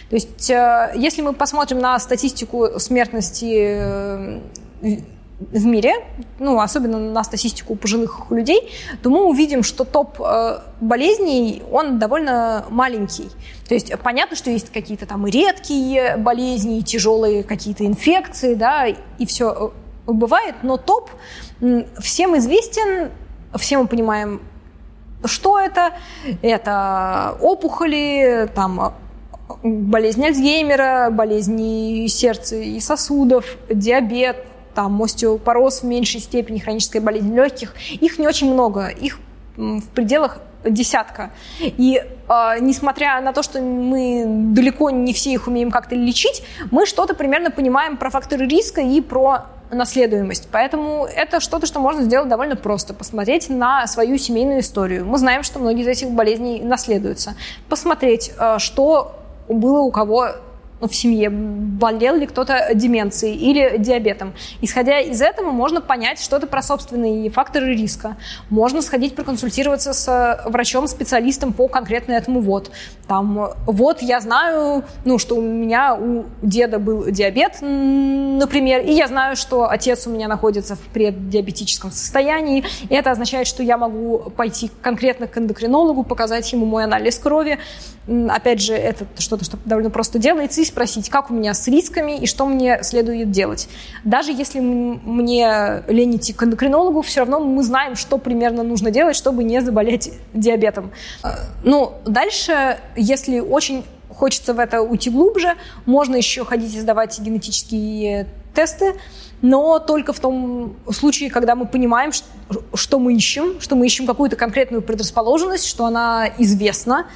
То есть, э, если мы посмотрим на статистику смертности э, в мире, ну, особенно на статистику пожилых людей, то мы увидим, что топ э, болезней, он довольно маленький. То есть понятно, что есть какие-то там редкие болезни, тяжелые какие-то инфекции, да, и все э, бывает, но топ всем известен, все мы понимаем, что это. Это опухоли, там болезнь Альцгеймера, болезни сердца и сосудов, диабет, там остеопороз в меньшей степени, хроническая болезнь легких. Их не очень много, их в пределах десятка. И э, несмотря на то, что мы далеко не все их умеем как-то лечить, мы что-то примерно понимаем про факторы риска и про наследуемость. Поэтому это что-то, что можно сделать довольно просто. Посмотреть на свою семейную историю. Мы знаем, что многие из этих болезней наследуются. Посмотреть, э, что было у кого в семье, болел ли кто-то деменцией или диабетом. Исходя из этого, можно понять что-то про собственные факторы риска. Можно сходить проконсультироваться с врачом-специалистом по конкретно этому вот. Там, вот я знаю, ну, что у меня у деда был диабет, например, и я знаю, что отец у меня находится в преддиабетическом состоянии, и это означает, что я могу пойти конкретно к эндокринологу, показать ему мой анализ крови. Опять же, это что-то, что довольно просто делается, спросить, как у меня с рисками и что мне следует делать. Даже если мне лень идти к эндокринологу, все равно мы знаем, что примерно нужно делать, чтобы не заболеть диабетом. Э, ну, дальше, если очень хочется в это уйти глубже, можно еще ходить и сдавать генетические тесты, но только в том случае, когда мы понимаем, что мы ищем, что мы ищем какую-то конкретную предрасположенность, что она известна,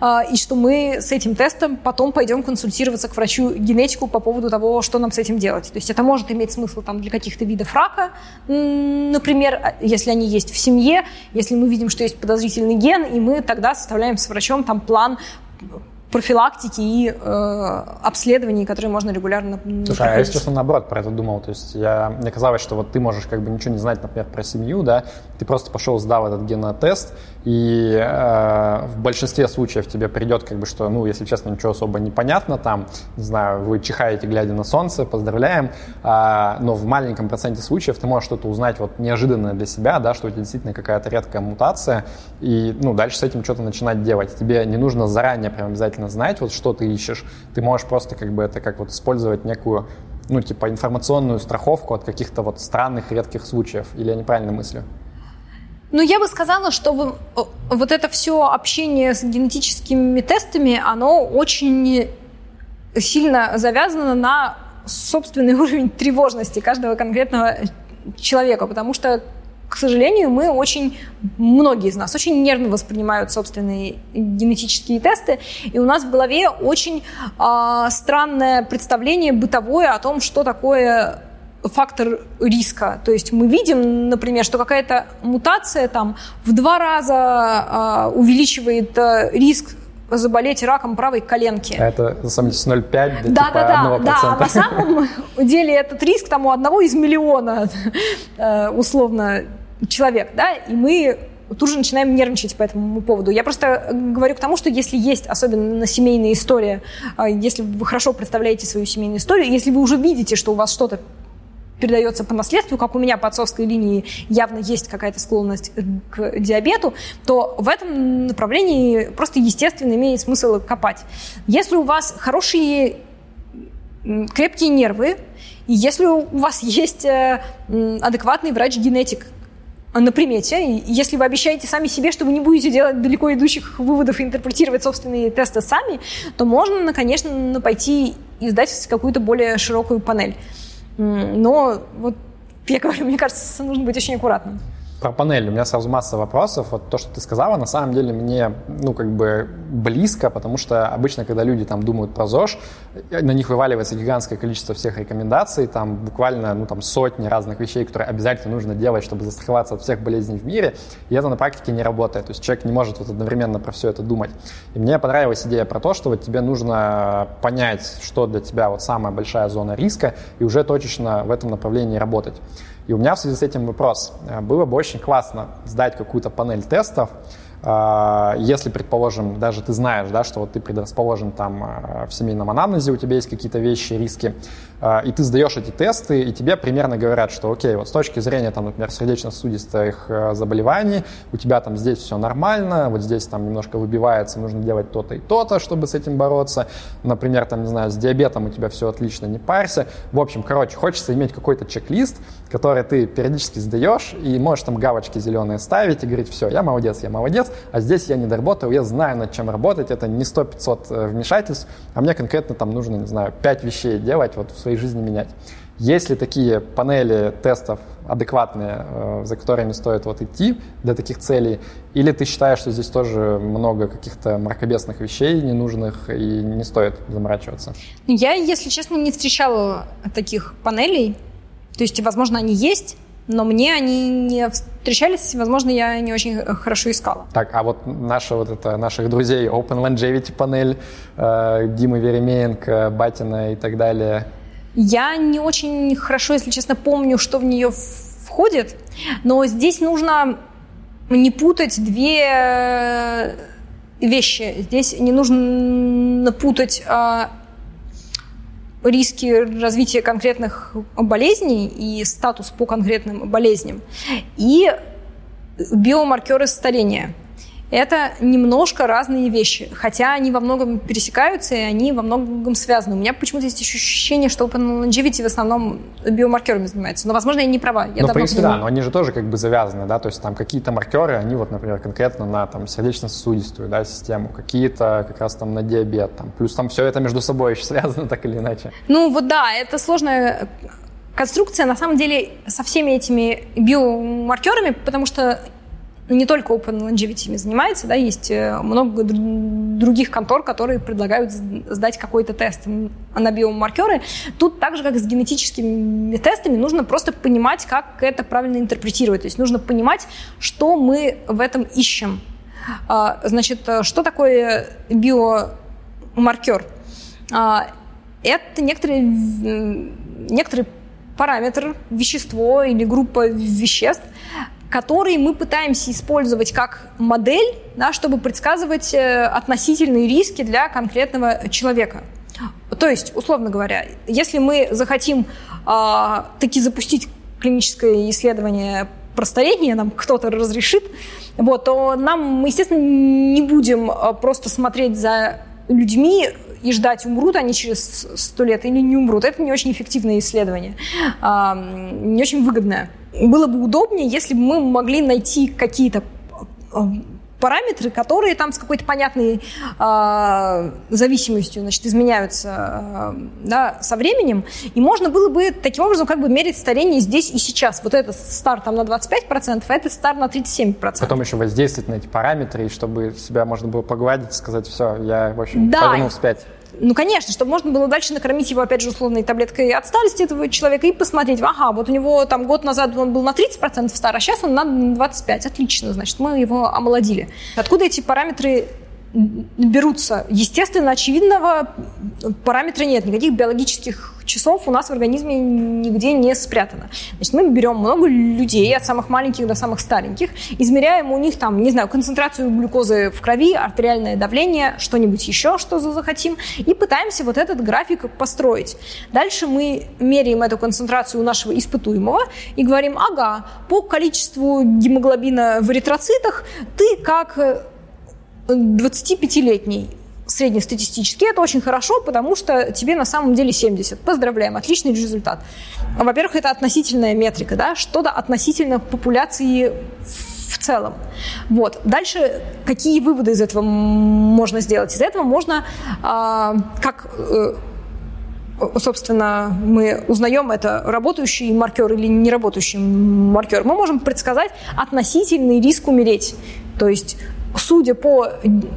а, и что мы с этим тестом потом пойдем консультироваться к врачу-генетику по поводу того, что нам с этим делать. То есть это может иметь смысл там, для каких-то видов рака, например, а, если они есть в семье, если мы видим, что есть подозрительный ген, и мы тогда составляем с врачом там план профилактики и э, обследований, которые можно регулярно Слушай, а я, честно, наоборот про это думал. То есть я, мне казалось, что вот ты можешь как бы ничего не знать, например, про семью, да, ты просто пошел, сдал этот генотест, и э, в большинстве случаев тебе придет как бы, что, ну, если честно, ничего особо не понятно там, не знаю, вы чихаете, глядя на солнце, поздравляем, э, но в маленьком проценте случаев ты можешь что-то узнать вот неожиданное для себя, да, что у тебя действительно какая-то редкая мутация, и, ну, дальше с этим что-то начинать делать. Тебе не нужно заранее прям обязательно знать, вот что ты ищешь. Ты можешь просто как бы это как вот использовать некую, ну, типа информационную страховку от каких-то вот странных, редких случаев. Или я неправильно мыслю? Ну, я бы сказала, что вы, вот это все общение с генетическими тестами, оно очень сильно завязано на собственный уровень тревожности каждого конкретного человека, потому что к сожалению, мы очень, многие из нас очень нервно воспринимают собственные генетические тесты, и у нас в голове очень э, странное представление бытовое о том, что такое фактор риска. То есть мы видим, например, что какая-то мутация там в два раза э, увеличивает э, риск заболеть раком правой коленки. А это на самом деле 0,5 до да, типа да, да, да, а на самом деле этот риск там у одного из миллиона э, условно человек, да, и мы тут же начинаем нервничать по этому поводу. Я просто говорю к тому, что если есть особенно семейная история, а, если вы хорошо представляете свою семейную историю, если вы уже видите, что у вас что-то передается по наследству, как у меня по отцовской линии явно есть какая-то склонность к диабету, то в этом направлении просто естественно имеет смысл копать. Если у вас хорошие крепкие нервы, и если у вас есть э, адекватный врач-генетик, на примете. Если вы обещаете сами себе, что вы не будете делать далеко идущих выводов и интерпретировать собственные тесты сами, то можно, конечно, пойти и сдать какую-то более широкую панель. Но вот я говорю, мне кажется, нужно быть очень аккуратным про панель. У меня сразу масса вопросов. Вот то, что ты сказала, на самом деле мне, ну, как бы близко, потому что обычно, когда люди там думают про ЗОЖ, на них вываливается гигантское количество всех рекомендаций, там буквально, ну, там сотни разных вещей, которые обязательно нужно делать, чтобы застраховаться от всех болезней в мире, и это на практике не работает. То есть человек не может вот одновременно про все это думать. И мне понравилась идея про то, что вот тебе нужно понять, что для тебя вот самая большая зона риска, и уже точечно в этом направлении работать. И у меня в связи с этим вопрос. Э, было бы очень классно сдать какую-то панель тестов, а, если, предположим, даже ты знаешь, да, что вот ты предрасположен там а, в семейном анамнезе, у тебя есть какие-то вещи, риски, и ты сдаешь эти тесты, и тебе примерно говорят, что окей, вот с точки зрения, там, например, сердечно-сосудистых заболеваний, у тебя там здесь все нормально, вот здесь там немножко выбивается, нужно делать то-то и то-то, чтобы с этим бороться. Например, там, не знаю, с диабетом у тебя все отлично, не парься. В общем, короче, хочется иметь какой-то чек-лист, который ты периодически сдаешь, и можешь там галочки зеленые ставить и говорить, все, я молодец, я молодец, а здесь я не доработал, я знаю, над чем работать, это не 100-500 э, вмешательств, а мне конкретно там нужно, не знаю, 5 вещей делать, вот в своей жизни менять. Есть ли такие панели тестов адекватные, э, за которыми стоит вот идти для таких целей? Или ты считаешь, что здесь тоже много каких-то мракобесных вещей ненужных и не стоит заморачиваться? Я, если честно, не встречала таких панелей. То есть, возможно, они есть, но мне они не встречались, возможно, я не очень хорошо искала. Так, а вот наша вот это, наших друзей Open Longevity панель, э, Димы Веремеенко, Батина и так далее. Я не очень хорошо, если честно, помню, что в нее входит, но здесь нужно не путать две э, вещи. Здесь не нужно путать а, риски развития конкретных болезней и статус по конкретным болезням, и биомаркеры старения – это немножко разные вещи, хотя они во многом пересекаются и они во многом связаны. У меня почему-то есть ощущение, что Open Longevity в основном биомаркерами занимается. Но, возможно, я не права. Я ну, в принципе, да, но они же тоже как бы завязаны, да, то есть там какие-то маркеры, они вот, например, конкретно на там сердечно-сосудистую да, систему, какие-то как раз там на диабет, там, плюс там все это между собой еще связано так или иначе. Ну вот да, это сложная конструкция на самом деле со всеми этими биомаркерами, потому что не только Open Longevity занимается, да, есть э, много других контор, которые предлагают сдать какой-то тест на биомаркеры. Тут так же, как с генетическими тестами, нужно просто понимать, как это правильно интерпретировать. То есть нужно понимать, что мы в этом ищем. А, значит, э, что такое биомаркер? А, это некоторые, некоторый параметр, вещество или группа веществ, который мы пытаемся использовать как модель, да, чтобы предсказывать э, относительные риски для конкретного человека. То есть, условно говоря, если мы захотим э, таки запустить клиническое исследование про старение, нам кто-то разрешит, вот, то нам, мы, естественно, не будем а, просто смотреть за людьми и ждать, умрут они через сто лет или не умрут. Это не очень эффективное исследование, не очень выгодное было бы удобнее, если бы мы могли найти какие-то э, параметры, которые там с какой-то понятной э, зависимостью значит, изменяются э, да, со временем, и можно было бы таким образом как бы мерить старение здесь и сейчас. Вот этот стар там на 25%, а этот стар на 37%. Потом еще воздействовать на эти параметры, чтобы себя можно было погладить и сказать, все, я, в общем, да. повернул вспять. Ну, конечно, чтобы можно было дальше накормить его, опять же, условной таблеткой от старости этого человека и посмотреть, ага, вот у него там год назад он был на 30% стар, а сейчас он на 25%. Отлично, значит, мы его омолодили. Откуда эти параметры берутся. Естественно, очевидного параметра нет. Никаких биологических часов у нас в организме нигде не спрятано. Значит, мы берем много людей, от самых маленьких до самых стареньких, измеряем у них там, не знаю, концентрацию глюкозы в крови, артериальное давление, что-нибудь еще, что захотим, и пытаемся вот этот график построить. Дальше мы меряем эту концентрацию у нашего испытуемого и говорим, ага, по количеству гемоглобина в эритроцитах ты как 25-летний среднестатистически это очень хорошо, потому что тебе на самом деле 70. Поздравляем, отличный результат. Во-первых, это относительная метрика, да, что-то относительно популяции в целом. Вот. Дальше какие выводы из этого можно сделать? Из этого можно, э, как э, собственно, мы узнаем, это работающий маркер или не работающий маркер, мы можем предсказать относительный риск умереть. То есть судя по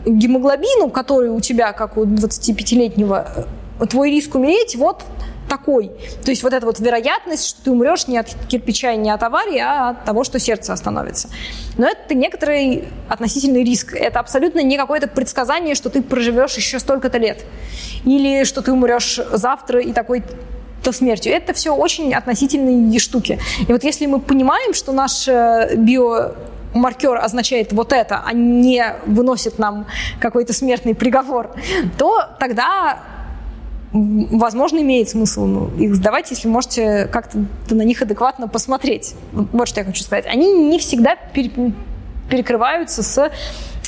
гемоглобину, который у тебя, как у 25-летнего, твой риск умереть вот такой. То есть вот эта вот вероятность, что ты умрешь не от кирпича и не от аварии, а от того, что сердце остановится. Но это некоторый относительный риск. Это абсолютно не какое-то предсказание, что ты проживешь еще столько-то лет. Или что ты умрешь завтра и такой то смертью. Это все очень относительные штуки. И вот если мы понимаем, что наш э, био маркер означает вот это, а не выносит нам какой-то смертный приговор, то тогда возможно, имеет смысл ну, их сдавать, если можете как-то на них адекватно посмотреть. Вот что я хочу сказать. Они не всегда перекрываются с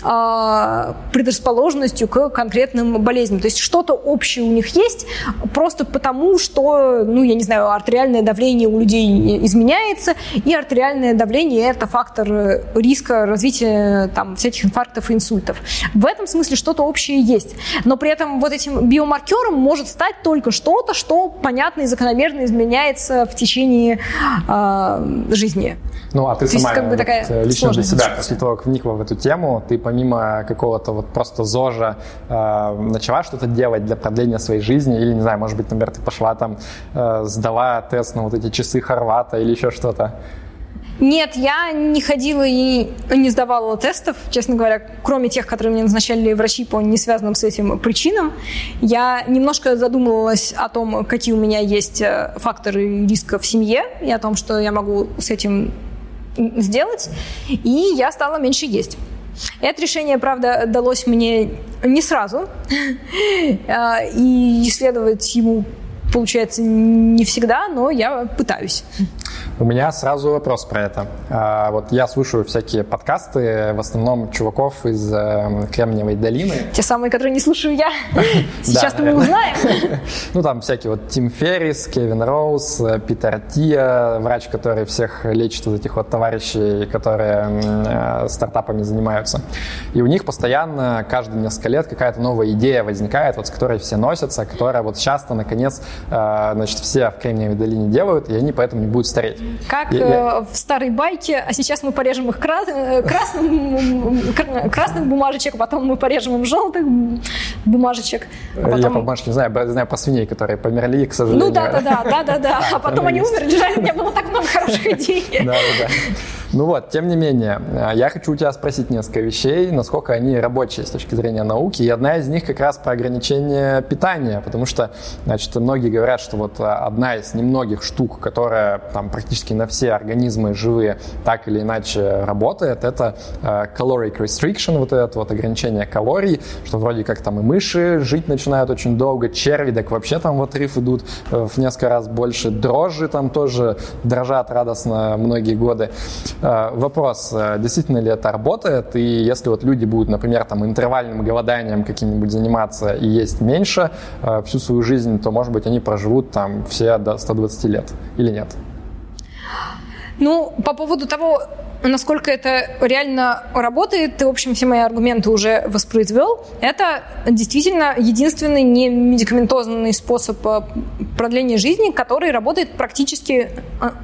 предрасположенностью к конкретным болезням. То есть что-то общее у них есть, просто потому что, ну, я не знаю, артериальное давление у людей изменяется, и артериальное давление – это фактор риска развития там, всяких инфарктов и инсультов. В этом смысле что-то общее есть. Но при этом вот этим биомаркером может стать только что-то, что понятно и закономерно изменяется в течение э, жизни. Ну, а ты То сама есть, как бы такая лично для себя, после того, как вникла в эту тему, ты помимо какого-то вот просто ЗОЖа э, начала что-то делать для продления своей жизни? Или, не знаю, может быть, например, ты пошла там, э, сдала тест на вот эти часы Хорвата или еще что-то? Нет, я не ходила и не сдавала тестов, честно говоря, кроме тех, которые мне назначали врачи по не связанным с этим причинам. Я немножко задумывалась о том, какие у меня есть э, факторы риска в семье и о том, что я могу с этим сделать, и я стала меньше есть. Это решение, правда, далось мне не сразу, а, и исследовать ему получается не всегда, но я пытаюсь. У меня сразу вопрос про это. А, вот я слушаю всякие подкасты, в основном чуваков из э, Кремниевой долины. Те самые, которые не слушаю я. Сейчас мы узнаем. Ну, там всякие вот Тим Феррис, Кевин Роуз, э, Питер Тия, врач, который всех лечит вот этих вот товарищей, которые э, стартапами занимаются. И у них постоянно каждые несколько лет какая-то новая идея возникает, вот с которой все носятся, которая вот часто, наконец, значит, все в Кремниевой долине делают, и они поэтому не будут стареть. Как я. Э, в старой байке, а сейчас мы порежем их крас... Э, красным, красным бумажечек, потом мы порежем им желтых бумажечек. А потом... Я по бумажке не знаю, знаю про свиней, которые померли, к сожалению. Ну да, да, да, да, да, да. А потом они умерли, жаль, у меня было так много хороших идей. Да, да, да. Ну вот, тем не менее, э, я хочу у тебя спросить несколько вещей, насколько они рабочие с точки зрения науки. И одна из них как раз про ограничение питания, потому что, значит, многие говорят, что вот одна из немногих штук, которая там практически на все организмы живые так или иначе работает, это э, caloric restriction, вот это вот ограничение калорий, что вроде как там и мыши жить начинают очень долго, черви, так вообще там в отрыв идут э, в несколько раз больше, дрожжи там тоже дрожат радостно многие годы. Э, вопрос, действительно ли это работает, и если вот люди будут, например, там интервальным голоданием каким-нибудь заниматься и есть меньше всю свою жизнь, то, может быть, они проживут там все до 120 лет или нет? Ну, по поводу того, насколько это реально работает, ты, в общем, все мои аргументы уже воспроизвел. Это действительно единственный не медикаментозный способ э, продления жизни, который работает практически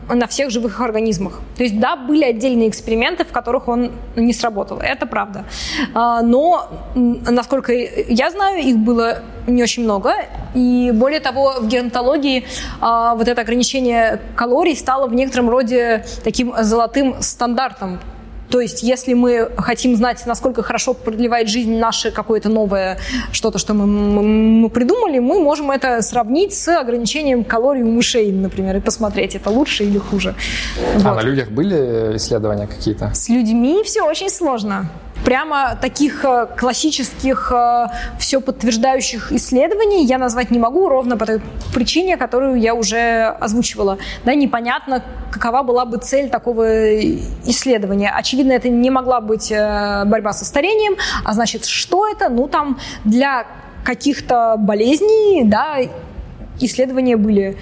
э, на всех живых организмах. То есть, да, были отдельные эксперименты, в которых он не сработал. Это правда. А, но, насколько я знаю, их было не очень много. И более того, в геронтологии а, вот это ограничение калорий стало в некотором роде таким золотым стандартом. То есть, если мы хотим знать, насколько хорошо продлевает жизнь наше какое-то новое что-то, что мы, мы, мы придумали, мы можем это сравнить с ограничением калорий у мышей, например, и посмотреть, это лучше или хуже. А вот. на людях были исследования какие-то? С людьми все очень сложно. Прямо таких э, классических, э, все подтверждающих исследований я назвать не могу, ровно по той причине, которую я уже озвучивала. Да, непонятно, какова была бы цель такого исследования. Очевидно, это не могла быть борьба со старением, а значит, что это? Ну, там для каких-то болезней, да, исследования были.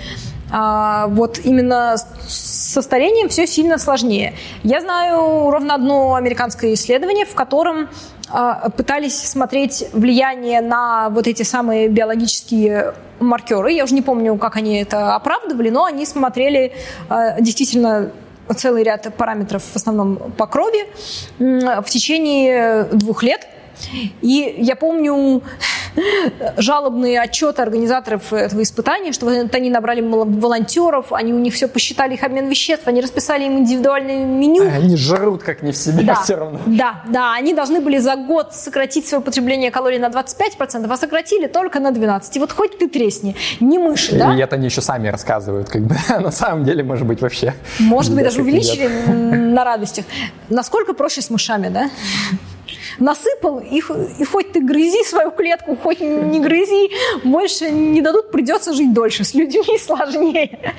А, вот именно со старением все сильно сложнее. Я знаю ровно одно американское исследование, в котором а, пытались смотреть влияние на вот эти самые биологические маркеры. Я уже не помню, как они это оправдывали, но они смотрели а, действительно целый ряд параметров, в основном по крови, в течение двух лет. И я помню жалобные отчеты организаторов этого испытания, что вот они набрали волонтеров, они у них все посчитали их обмен веществ, они расписали им индивидуальное меню. А они жрут как не в себе да, все равно. Да, да, они должны были за год сократить свое потребление калорий на 25%, а сократили только на 12%. И вот хоть ты тресни, не мыши, да? И это они еще сами рассказывают, как бы на самом деле, может быть, вообще. Может быть, даже увеличили на радостях. Насколько проще с мышами, да? Насыпал, и, и хоть ты грызи свою клетку, хоть не грызи, больше не дадут, придется жить дольше, с людьми сложнее.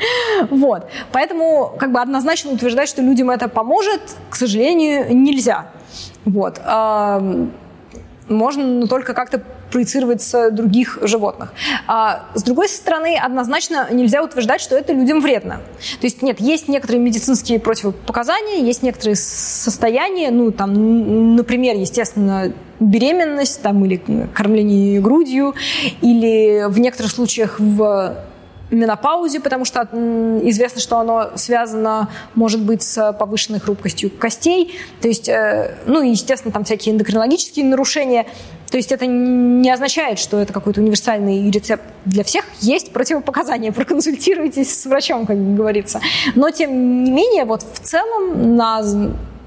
Вот. Поэтому как бы однозначно утверждать, что людям это поможет, к сожалению, нельзя. Вот. Можно только как-то проецировать других животных. А, с другой стороны, однозначно нельзя утверждать, что это людям вредно. То есть нет, есть некоторые медицинские противопоказания, есть некоторые состояния, ну там, например, естественно, беременность там, или кормление грудью, или в некоторых случаях в менопаузе, потому что известно, что оно связано, может быть, с повышенной хрупкостью костей. То есть, э, ну и, естественно, там всякие эндокринологические нарушения. То есть это не означает, что это какой-то универсальный рецепт для всех. Есть противопоказания, проконсультируйтесь с врачом, как говорится. Но, тем не менее, вот в целом на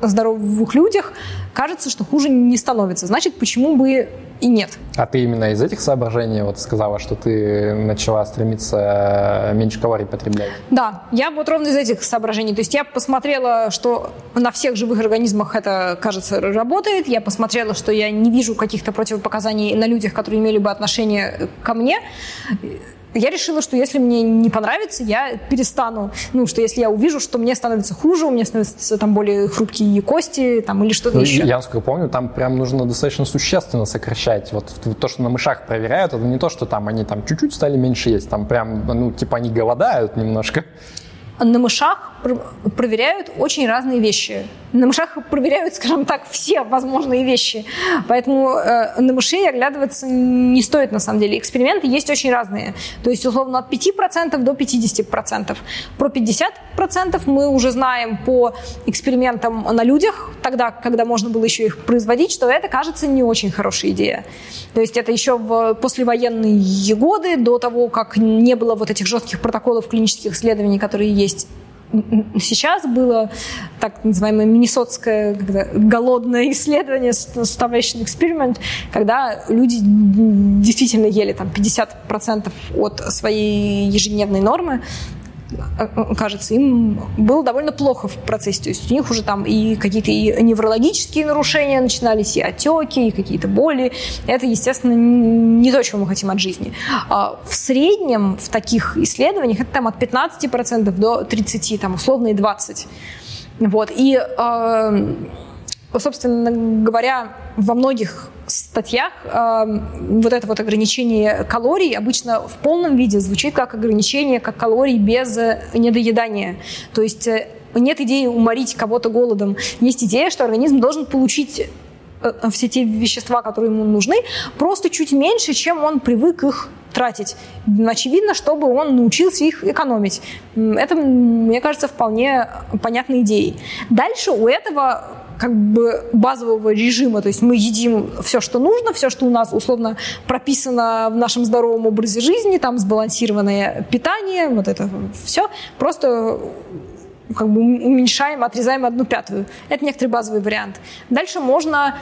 здоровых людях кажется, что хуже не становится. Значит, почему бы и нет. А ты именно из этих соображений вот сказала, что ты начала стремиться меньше калорий потреблять? Да, я вот ровно из этих соображений. То есть я посмотрела, что на всех живых организмах это, кажется, работает. Я посмотрела, что я не вижу каких-то противопоказаний на людях, которые имели бы отношение ко мне я решила, что если мне не понравится, я перестану. Ну, что если я увижу, что мне становится хуже, у меня становятся там более хрупкие кости там, или что-то ну, еще. Я, насколько помню, там прям нужно достаточно существенно сокращать. Вот то, что на мышах проверяют, это не то, что там они там чуть-чуть стали меньше есть, там прям, ну, типа они голодают немножко. На мышах проверяют очень разные вещи. На мышах проверяют, скажем так, все возможные вещи. Поэтому э, на мышей оглядываться не стоит на самом деле. Эксперименты есть очень разные. То есть, условно, от 5% до 50%. Про 50% мы уже знаем по экспериментам на людях, тогда, когда можно было еще их производить, что это, кажется, не очень хорошая идея. То есть это еще в послевоенные годы, до того, как не было вот этих жестких протоколов клинических исследований, которые есть сейчас было так называемое миннесотское голодное исследование, starvation experiment, когда люди действительно ели там 50% от своей ежедневной нормы, кажется, им было довольно плохо в процессе. То есть у них уже там и какие-то и неврологические нарушения начинались, и отеки, и какие-то боли. Это, естественно, не то, чего мы хотим от жизни. А в среднем в таких исследованиях это там от 15% до 30%, там условно и 20%. Вот. И э, собственно говоря, во многих статьях э, вот это вот ограничение калорий обычно в полном виде звучит как ограничение как калорий без э, недоедания. То есть э, нет идеи уморить кого-то голодом. Есть идея, что организм должен получить э, все те вещества, которые ему нужны, просто чуть меньше, чем он привык их тратить. Очевидно, чтобы он научился их экономить. Это, мне кажется, вполне понятной идеей. Дальше у этого как бы базового режима, то есть мы едим все, что нужно, все, что у нас условно прописано в нашем здоровом образе жизни, там сбалансированное питание, вот это все, просто как бы уменьшаем, отрезаем одну пятую. Это некоторый базовый вариант. Дальше можно...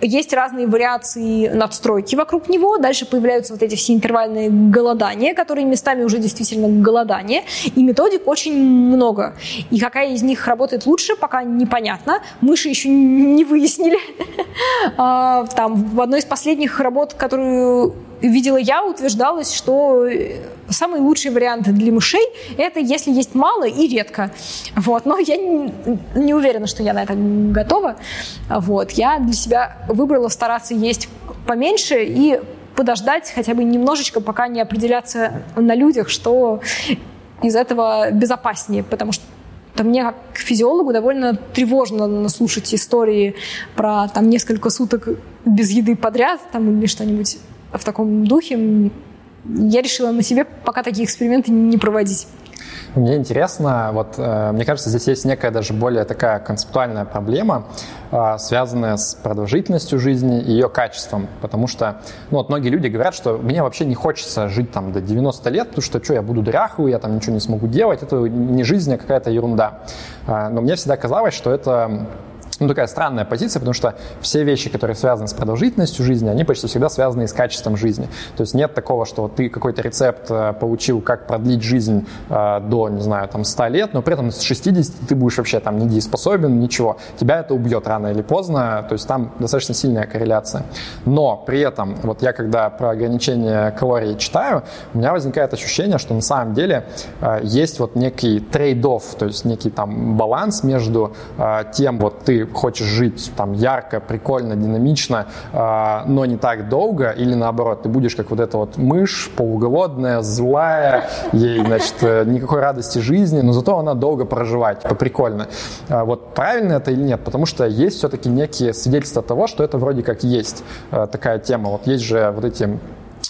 Есть разные вариации надстройки вокруг него. Дальше появляются вот эти все интервальные голодания, которые местами уже действительно голодание. И методик очень много. И какая из них работает лучше, пока непонятно. Мыши еще не выяснили. А, там в одной из последних работ, которую видела я, утверждалось, что самый лучший вариант для мышей – это если есть мало и редко. Вот. Но я не, не уверена, что я на это готова. Вот. Я для себя выбрала стараться есть поменьше и подождать хотя бы немножечко, пока не определяться на людях, что из этого безопаснее, потому что то мне как физиологу довольно тревожно слушать истории про там несколько суток без еды подряд там, или что-нибудь в таком духе. Я решила на себе пока такие эксперименты не проводить. Мне интересно, вот э, мне кажется, здесь есть некая даже более такая концептуальная проблема, э, связанная с продолжительностью жизни и ее качеством. Потому что ну, вот многие люди говорят, что мне вообще не хочется жить там до 90 лет, потому что что, я буду дряхлый, я там ничего не смогу делать, это не жизнь, а какая-то ерунда. Э, но мне всегда казалось, что это ну, такая странная позиция, потому что все вещи, которые связаны с продолжительностью жизни, они почти всегда связаны с качеством жизни. То есть нет такого, что ты какой-то рецепт э, получил, как продлить жизнь э, до, не знаю, там 100 лет, но при этом с 60 ты будешь вообще там недееспособен, ничего. Тебя это убьет рано или поздно, то есть там достаточно сильная корреляция. Но при этом, вот я когда про ограничение калорий читаю, у меня возникает ощущение, что на самом деле э, есть вот некий trade-off, то есть некий там баланс между тем, вот ты хочешь жить там ярко, прикольно, динамично, э, но не так долго, или наоборот, ты будешь как вот эта вот мышь полуголодная, злая, ей, значит, э, никакой радости жизни, но зато она долго проживает, типа прикольно. Э, вот правильно это или нет? Потому что есть все-таки некие свидетельства того, что это вроде как есть э, такая тема. Вот есть же вот эти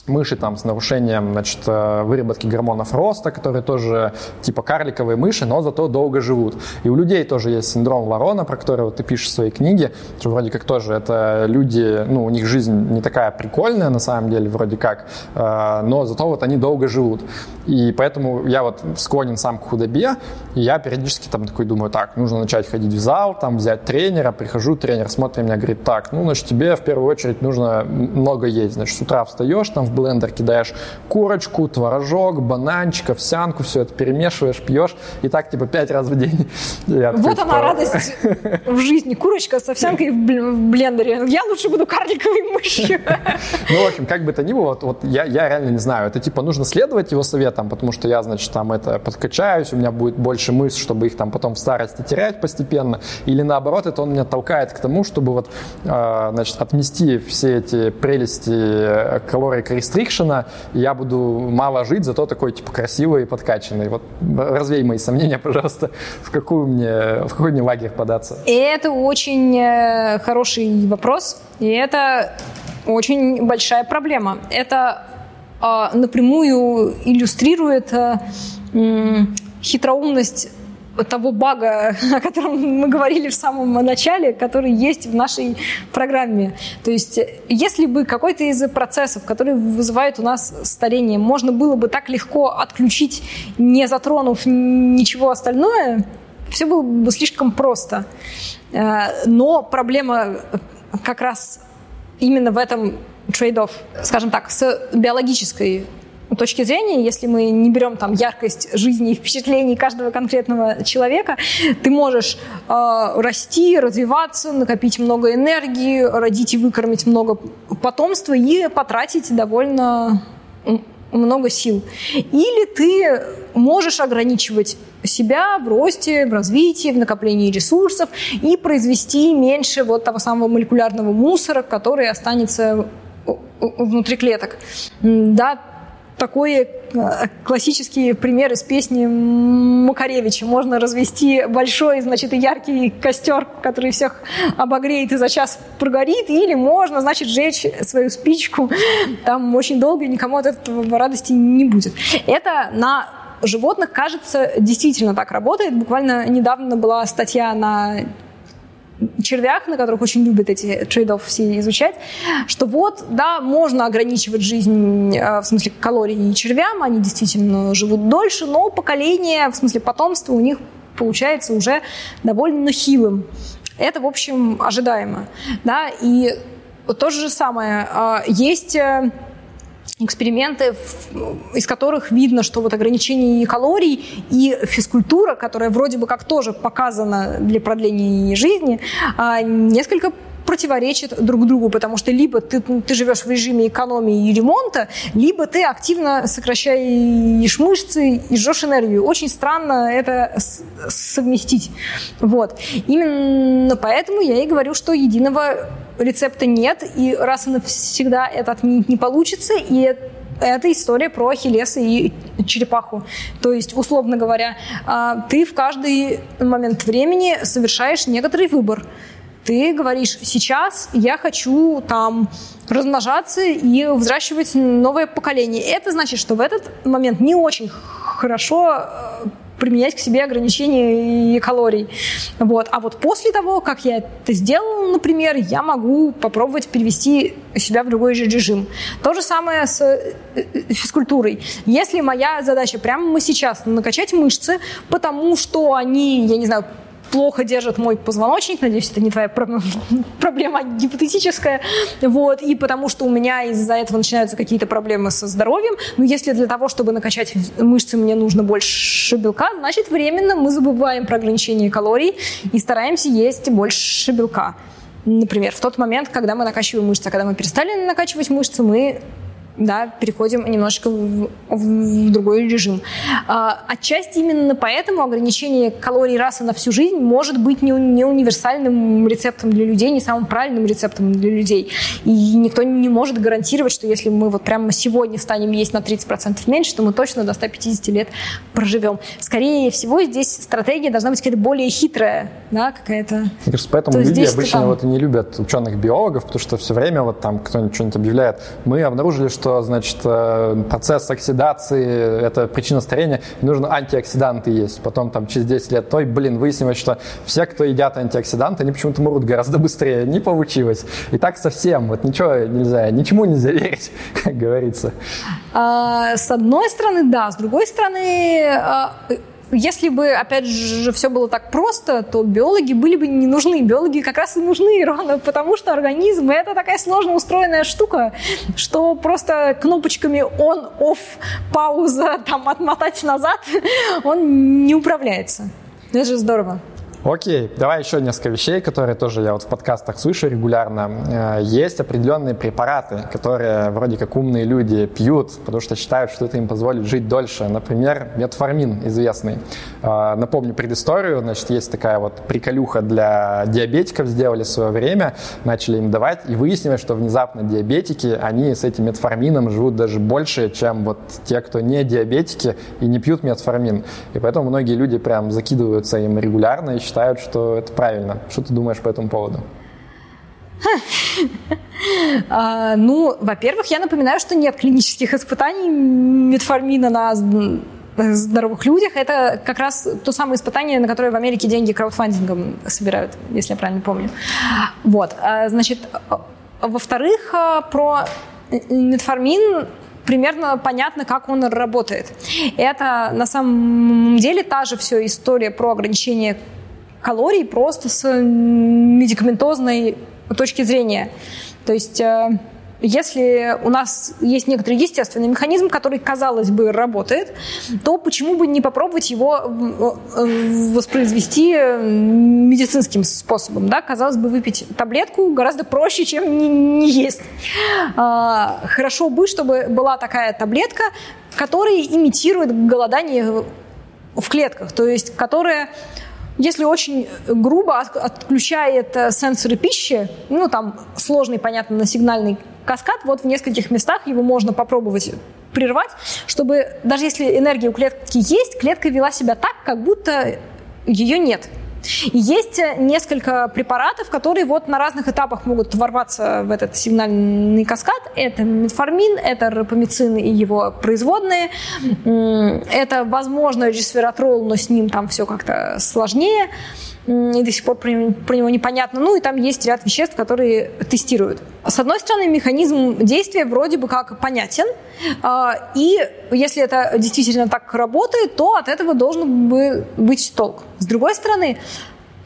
мыши там с нарушением значит, э, выработки гормонов роста, которые тоже типа карликовые мыши, но зато долго живут. И у людей тоже есть синдром Ворона, про который вот ты пишешь в своей книге, что вроде как тоже это люди, ну, у них жизнь не такая прикольная на самом деле, вроде как, э, но зато вот они долго живут. И поэтому я вот склонен сам к худобе, и я периодически там такой думаю, так, нужно начать ходить в зал, там взять тренера, прихожу, тренер смотрит меня, говорит, так, ну, значит, тебе в первую очередь нужно много есть, значит, с утра встаешь, там в блендер кидаешь курочку, творожок, бананчик, овсянку, все это перемешиваешь, пьешь, и так типа пять раз в день. Я вот такой, она типа... радость в жизни, курочка с овсянкой в блендере. Я лучше буду карликовой мышью. Ну, в общем, как бы то ни было, вот, я, я реально не знаю, это типа нужно следовать его советам, потому что я, значит, там это подкачаюсь, у меня будет больше мышц, чтобы их там потом в старости терять постепенно, или наоборот, это он меня толкает к тому, чтобы вот, э, значит, отмести все эти прелести э, калорий рестрикшена, я буду мало жить, зато такой, типа, красивый и подкачанный. Вот развей мои сомнения, пожалуйста, в, какую мне, в какой мне лагерь податься. И это очень э, хороший вопрос, и это очень большая проблема. Это э, напрямую иллюстрирует э, хитроумность того бага, о котором мы говорили в самом начале, который есть в нашей программе. То есть, если бы какой-то из процессов, которые вызывают у нас старение, можно было бы так легко отключить, не затронув ничего остальное, все было бы слишком просто. Э, но проблема как раз именно в этом trade-off, скажем так, с биологической точки зрения, если мы не берем там яркость жизни и впечатлений каждого конкретного человека, ты можешь э, расти, развиваться, накопить много энергии, родить и выкормить много потомства и потратить довольно много сил. Или ты можешь ограничивать себя в росте, в развитии, в накоплении ресурсов и произвести меньше вот того самого молекулярного мусора, который останется внутри клеток. Да, такой э, классический пример из песни Макаревича. Можно развести большой, значит, яркий костер, который всех обогреет и за час прогорит, или можно, значит, сжечь свою спичку там очень долго, и никому от этого радости не будет. Это на животных, кажется, действительно так работает. Буквально недавно была статья на червях, на которых очень любят эти трейдов все изучать, что вот, да, можно ограничивать жизнь, э, в смысле калорий червям, они действительно живут дольше, но поколение, в смысле потомства у них получается уже довольно хилым. Это, в общем, ожидаемо. Да? И то же самое. А, есть э, эксперименты, из которых видно, что вот ограничение калорий и физкультура, которая вроде бы как тоже показана для продления жизни, а, несколько противоречат друг другу, потому что либо ты, ты живешь в режиме экономии и ремонта, либо ты активно сокращаешь мышцы и жжешь энергию. Очень странно это совместить. Вот. Именно поэтому я и говорю, что единого рецепта нет, и раз и навсегда это отменить не получится, и это история про Ахиллеса и черепаху. То есть, условно говоря, а, ты в каждый момент времени совершаешь некоторый выбор. Ты говоришь, сейчас я хочу там размножаться и взращивать новое поколение. Это значит, что в этот момент не очень хорошо э, применять к себе ограничения и калорий. Вот. А вот после того, как я это сделала, например, я могу попробовать перевести себя в другой же режим. То же самое с э, э, физкультурой. Если моя задача прямо сейчас накачать мышцы, потому что они, я не знаю, плохо держит мой позвоночник, надеюсь, это не твоя проблема гипотетическая, вот, и потому что у меня из-за этого начинаются какие-то проблемы со здоровьем, но если для того, чтобы накачать мышцы, мне нужно больше белка, значит, временно мы забываем про ограничение калорий и стараемся есть больше белка. Например, в тот момент, когда мы накачиваем мышцы, а когда мы перестали накачивать мышцы, мы да, переходим немножко в, в другой режим. А, отчасти именно поэтому ограничение калорий раз и на всю жизнь может быть не, не универсальным рецептом для людей, не самым правильным рецептом для людей. И никто не может гарантировать, что если мы вот прямо сегодня станем есть на 30% меньше, то мы точно до 150 лет проживем. Скорее всего, здесь стратегия должна быть какая-то более хитрая, да, какая-то. Мне кажется, поэтому то люди обычно там... вот и не любят ученых-биологов, потому что все время вот там кто-нибудь что-нибудь объявляет. Мы обнаружили, что что, значит, э, процесс оксидации – это причина старения, нужно антиоксиданты есть. Потом там через 10 лет, ой, блин, выяснилось, что все, кто едят антиоксиданты, они почему-то мрут гораздо быстрее. Не получилось. И так совсем. Вот ничего нельзя, ничему нельзя верить, как говорится. А, с одной стороны, да. С другой стороны, а, если бы, опять же, все было так просто, то биологи были бы не нужны. Биологи как раз и нужны ровно потому, что организм – это такая сложно устроенная штука, что просто кнопочками on, off, пауза, там, отмотать назад, он не управляется. Это же здорово. Окей, давай еще несколько вещей, которые тоже я вот в подкастах слышу регулярно. Э, есть определенные препараты, которые вроде как умные люди пьют, потому что считают, что это им позволит жить дольше. Например, метформин известный. Э, напомню предысторию. Значит, есть такая вот приколюха для диабетиков сделали в свое время, начали им давать, и выяснилось, что внезапно диабетики, они с этим метформином живут даже больше, чем вот те, кто не диабетики и не пьют метформин. И поэтому многие люди прям закидываются им регулярно и считают, что это правильно. Что ты думаешь по этому поводу? А, ну, во-первых, я напоминаю, что нет клинических испытаний метформина на здоровых людях. Это как раз то самое испытание, на которое в Америке деньги краудфандингом собирают, если я правильно помню. Вот, а, значит, во-вторых, а, про метформин примерно понятно, как он работает. Это на самом деле та же все история про ограничение калорий просто с медикаментозной точки зрения. То есть э, если у нас есть некоторый естественный механизм, который, казалось бы, работает, то почему бы не попробовать его э, воспроизвести медицинским способом? Да? Казалось бы, выпить таблетку гораздо проще, чем не, не есть. А, хорошо бы, чтобы была такая таблетка, которая имитирует голодание в клетках, то есть которая если очень грубо отключает э, сенсоры пищи, ну, там сложный, понятно, на сигнальный каскад, вот в нескольких местах его можно попробовать прервать, чтобы даже если энергия у клетки есть, клетка вела себя так, как будто ее нет. Есть э, несколько препаратов, которые вот на разных этапах могут ворваться в этот сигнальный каскад. Это метформин, это рапамицин и его производные. Это, возможно, ресвератрол, но с ним там все как-то сложнее. и до сих пор про него непонятно. Ну и там есть ряд веществ, которые тестируют. С одной стороны, механизм действия вроде бы как понятен, а, и если это действительно так работает, то от этого должен быть толк. С другой стороны,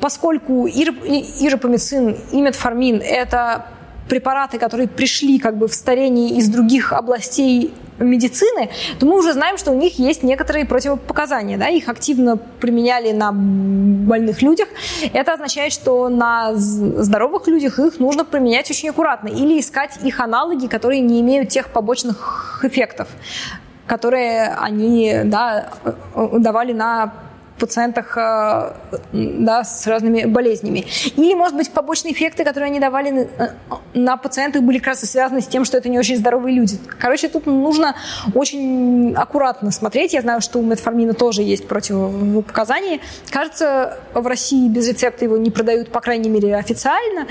поскольку иропомицин и метформин – это препараты, которые пришли как бы в старении из других областей медицины, то мы уже знаем, что у них есть некоторые противопоказания. Да? Их активно применяли на больных людях. Это означает, что на здоровых людях их нужно применять очень аккуратно или искать их аналоги, которые не имеют тех побочных эффектов которые они да, давали на пациентах э, да, с разными болезнями. Или, может быть, побочные эффекты, которые они давали на, э, пациентах, были как раз связаны с тем, что это не очень здоровые люди. Короче, тут нужно очень аккуратно смотреть. Я знаю, что у метформина тоже есть противопоказания. Кажется, в России без рецепта его не продают, по крайней мере, официально.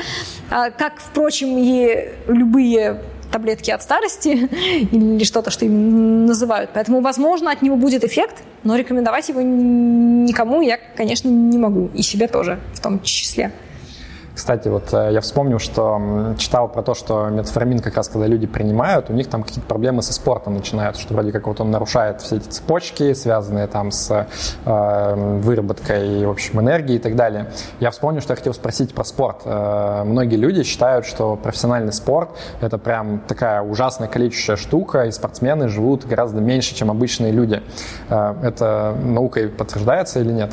А, как, впрочем, и любые таблетки от старости или что-то, что им называют. Поэтому, возможно, от него будет эффект, но рекомендовать его никому я, конечно, не могу. И себе тоже в том числе. Кстати, вот э, я вспомнил, что читал про то, что метформин как раз, когда люди принимают, у них там какие-то проблемы со спортом начинают, что вроде как вот он нарушает все эти цепочки, связанные там с э, выработкой, в общем, энергии и так далее. Я вспомнил, что я хотел спросить про спорт. Э, многие люди считают, что профессиональный спорт – это прям такая ужасная количественная штука, и спортсмены живут гораздо меньше, чем обычные люди. Э, это наукой подтверждается или нет?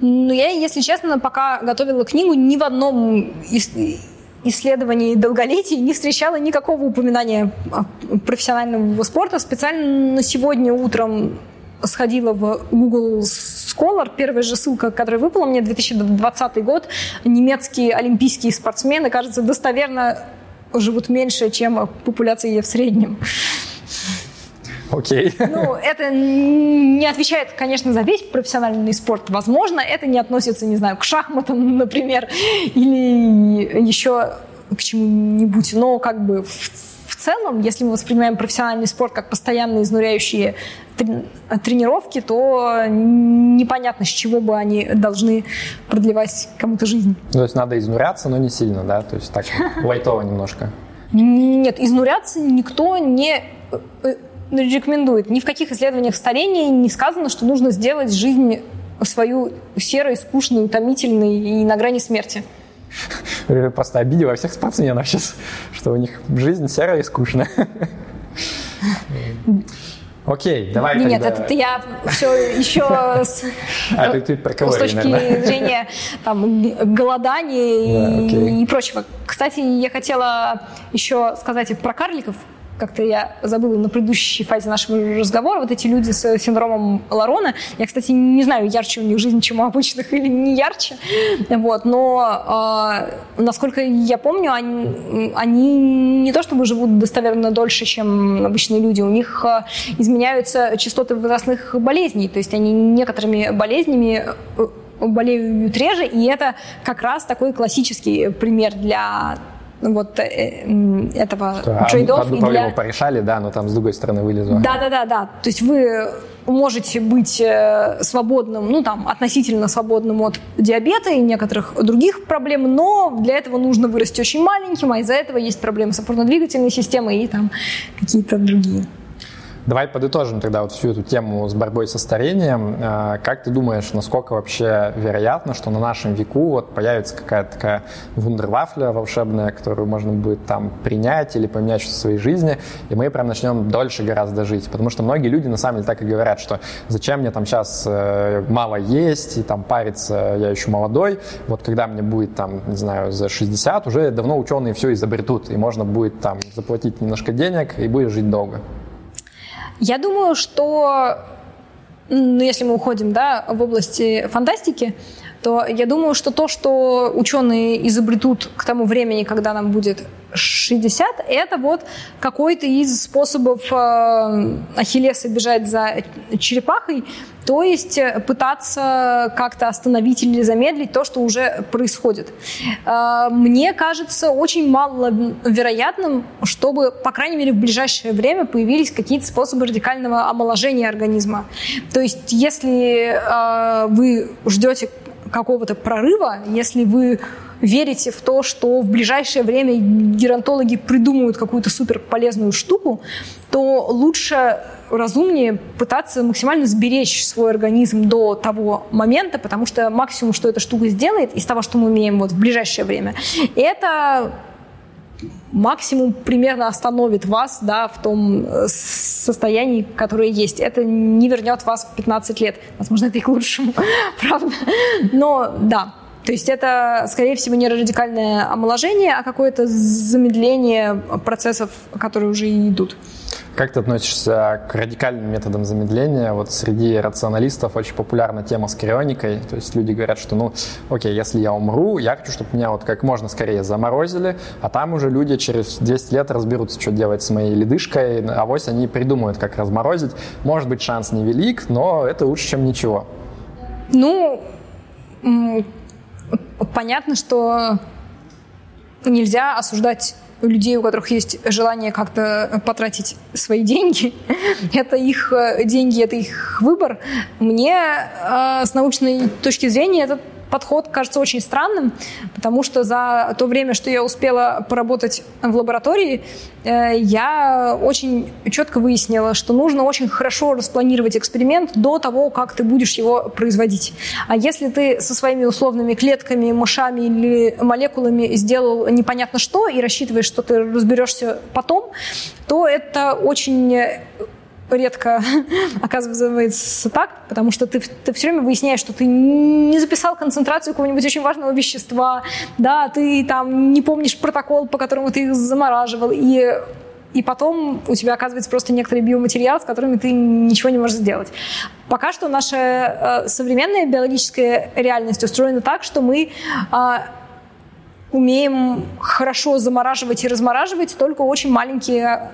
Ну, я, если честно, пока готовила книгу, ни в одном из исследований долголетия не встречала никакого упоминания профессионального спорта. Специально на сегодня утром сходила в Google Scholar. Первая же ссылка, которая выпала мне, 2020 год. Немецкие олимпийские спортсмены, кажется, достоверно живут меньше, чем популяция в среднем. Окей. Ну, это не отвечает, конечно, за весь профессиональный спорт. Возможно, это не относится, не знаю, к шахматам, например, или еще к чему-нибудь. Но как бы в, в целом, если мы воспринимаем профессиональный спорт как постоянно изнуряющие тренировки, то непонятно, с чего бы они должны продлевать кому-то жизнь. То есть надо изнуряться, но не сильно, да? То есть так лайтово немножко. Нет, изнуряться никто не э, рекомендует. Ни в каких исследованиях старения не сказано, что нужно сделать жизнь свою серой, скучной, утомительной и на грани смерти. Просто обидела всех спортсменов сейчас, что у них жизнь серая и скучная. Окей, давай Нет, тогда... это я все еще с, а, ты, ты про с точки наверное. зрения там, голодания да, и, и прочего. Кстати, я хотела еще сказать про карликов, как-то я забыла на предыдущей фазе нашего разговора, вот эти люди с синдромом Ларона, я, кстати, не знаю, ярче у них жизнь, чем у обычных или не ярче, вот, но э, насколько я помню, они, они не то чтобы живут достоверно дольше, чем обычные люди, у них э, изменяются частоты возрастных болезней, то есть они некоторыми болезнями э, болеют реже, и это как раз такой классический пример для вот э, этого трейдов. Одну проблему для... порешали, да, но там с другой стороны вылезло. Да, да, да, да. То есть вы можете быть э, свободным, ну там, относительно свободным от диабета и некоторых других проблем, но для этого нужно вырасти очень маленьким, а из-за этого есть проблемы с опорно-двигательной системой и там какие-то другие. Давай подытожим тогда вот всю эту тему с борьбой со старением. А, как ты думаешь, насколько вообще вероятно, что на нашем веку вот появится какая-то такая вундервафля волшебная, которую можно будет там принять или поменять в своей жизни, и мы прям начнем дольше гораздо жить? Потому что многие люди на самом деле так и говорят, что зачем мне там сейчас э, мало есть и там париться, я еще молодой, вот когда мне будет там, не знаю, за 60, уже давно ученые все изобретут, и можно будет там заплатить немножко денег и будет жить долго. Я думаю, что, ну, если мы уходим да, в области фантастики, то я думаю, что то, что ученые изобретут к тому времени, когда нам будет 60, это вот какой-то из способов э, Ахиллеса бежать за черепахой, то есть э, пытаться как-то остановить или замедлить то, что уже происходит. Э, мне кажется очень маловероятным, чтобы, по крайней мере, в ближайшее время появились какие-то способы радикального омоложения организма. То есть если вы ждете какого-то прорыва, если вы верите в то, что в ближайшее время геронтологи придумают какую-то супер полезную штуку, то лучше разумнее пытаться максимально сберечь свой организм до того момента, потому что максимум, что эта штука сделает из того, что мы умеем вот в ближайшее время, это максимум примерно остановит вас да, в том э, состоянии, которое есть. Это не вернет вас в 15 лет. Возможно, это и к лучшему, правда. Но да, то есть это, скорее всего, не радикальное омоложение, а какое-то замедление процессов, которые уже идут. Как ты относишься к радикальным методам замедления? Вот среди рационалистов очень популярна тема с крионикой. То есть люди говорят, что, ну, окей, если я умру, я хочу, чтобы меня вот как можно скорее заморозили, а там уже люди через 200 лет разберутся, что делать с моей ледышкой, а вось они придумают, как разморозить. Может быть, шанс невелик, но это лучше, чем ничего. Ну, понятно, что нельзя осуждать людей, у которых есть желание как-то потратить свои деньги. это их э, деньги, это их выбор. Мне э, с научной точки зрения это подход кажется очень странным, потому что за то время, что я успела поработать в лаборатории, э, я очень четко выяснила, что нужно очень хорошо распланировать эксперимент до того, как ты будешь его производить. А если ты со своими условными клетками, мышами или молекулами сделал непонятно что и рассчитываешь, что ты разберешься потом, то это очень редко оказывается так, потому что ты, ты все время выясняешь, что ты не записал концентрацию какого-нибудь очень важного вещества, да, ты там не помнишь протокол, по которому ты их замораживал, и и потом у тебя оказывается просто некоторый биоматериал, с которыми ты ничего не можешь сделать. Пока что наша э, современная биологическая реальность устроена так, что мы э, умеем хорошо замораживать и размораживать только очень маленькие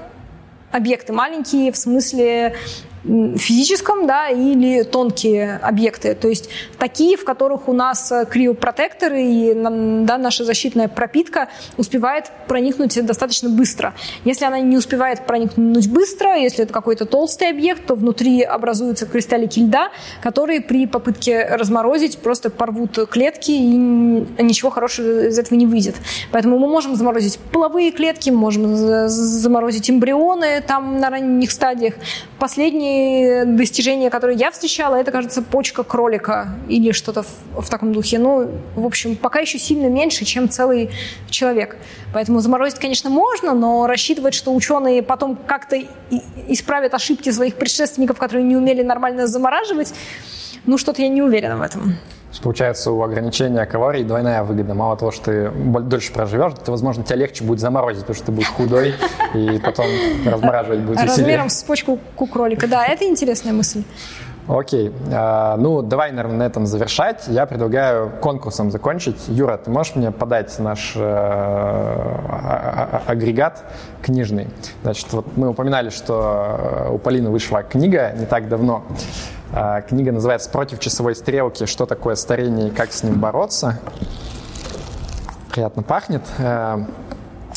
объекты маленькие, в смысле физическом, да, или тонкие объекты. То есть такие, в которых у нас э, криопротекторы и да, наша защитная пропитка успевает проникнуть достаточно быстро. Если она не успевает проникнуть быстро, если это какой-то толстый объект, то внутри образуются кристаллики льда, которые при попытке разморозить просто порвут клетки, и ничего хорошего из этого не выйдет. Поэтому мы можем заморозить половые клетки, можем заморозить эмбрионы там на ранних стадиях. Последние достижения, которые я встречала, это, кажется, почка кролика или что-то в, в таком духе. Ну, в общем, пока еще сильно меньше, чем целый человек. Поэтому заморозить, конечно, можно, но рассчитывать, что ученые потом как-то исправят ошибки своих предшественников, которые не умели нормально замораживать, ну, что-то я не уверена в этом. Получается, у ограничения калорий двойная выгода. Мало того, что ты дольше проживешь, то, возможно, тебя легче будет заморозить, потому что ты будешь худой, и потом размораживать будет веселее. Размером с почку кролика. Да, это интересная мысль. Окей. А, ну, давай, наверное, на этом завершать. Я предлагаю конкурсом закончить. Юра, ты можешь мне подать наш э, а, а, агрегат книжный? Значит, вот мы упоминали, что у Полины вышла книга не так давно. А, книга называется «Против часовой стрелки. Что такое старение и как с ним бороться». Приятно пахнет.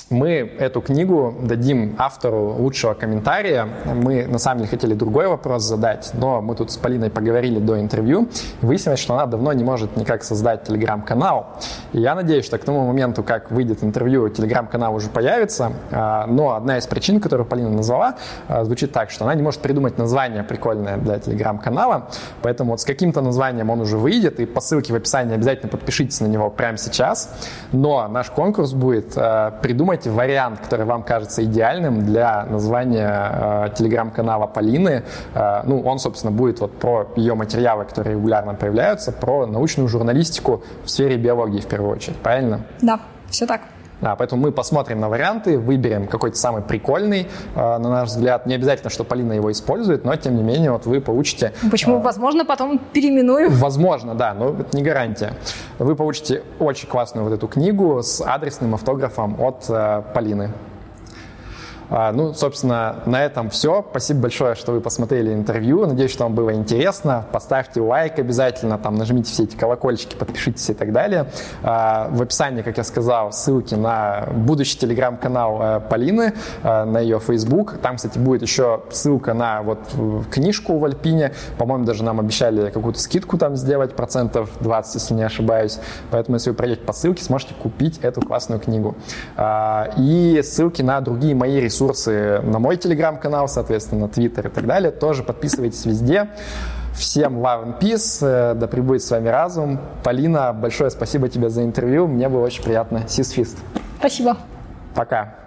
Мы эту книгу дадим автору лучшего комментария. Мы на самом деле хотели другой вопрос задать, но мы тут с Полиной поговорили до интервью. И выяснилось, что она давно не может никак создать телеграм-канал. И я надеюсь, что к тому моменту, как выйдет интервью, телеграм-канал уже появится. А, но одна из причин, которую Полина назвала, а, звучит так, что она не может придумать название прикольное для телеграм-канала. Поэтому вот с каким-то названием он уже выйдет. И по ссылке в описании обязательно подпишитесь на него прямо сейчас. Но наш конкурс будет а, придумать придумайте вариант, который вам кажется идеальным для названия э, телеграм-канала Полины. Э, ну, он, собственно, будет вот про ее материалы, которые регулярно появляются, про научную журналистику в сфере биологии в первую очередь. Правильно? Да, все так. Да, поэтому мы посмотрим на варианты, выберем какой-то самый прикольный, э, на наш взгляд. Не обязательно, что Полина его использует, но тем не менее вот вы получите... Почему? Э, возможно, потом переименую. Возможно, да, но это не гарантия. Вы получите очень классную вот эту книгу с адресным автографом от э, Полины. А, ну, собственно, на этом все. Спасибо большое, что вы посмотрели интервью. Надеюсь, что вам было интересно. Поставьте лайк обязательно, там нажмите все эти колокольчики, подпишитесь и так далее. А, в описании, как я сказал, ссылки на будущий телеграм-канал э, Полины, э, на ее Facebook. Там, кстати, будет еще ссылка на вот книжку в Альпине. По-моему, даже нам обещали какую-то скидку там сделать, процентов 20, если не ошибаюсь. Поэтому, если вы пройдете по ссылке, сможете купить эту классную книгу. А, и ссылки на другие мои ресурсы, на мой телеграм-канал, соответственно, твиттер и так далее. Тоже подписывайтесь везде. Всем love and peace, э, да пребудет с вами разум. Полина, большое спасибо тебе за интервью, мне было очень приятно. Сисфист. Спасибо. Пока.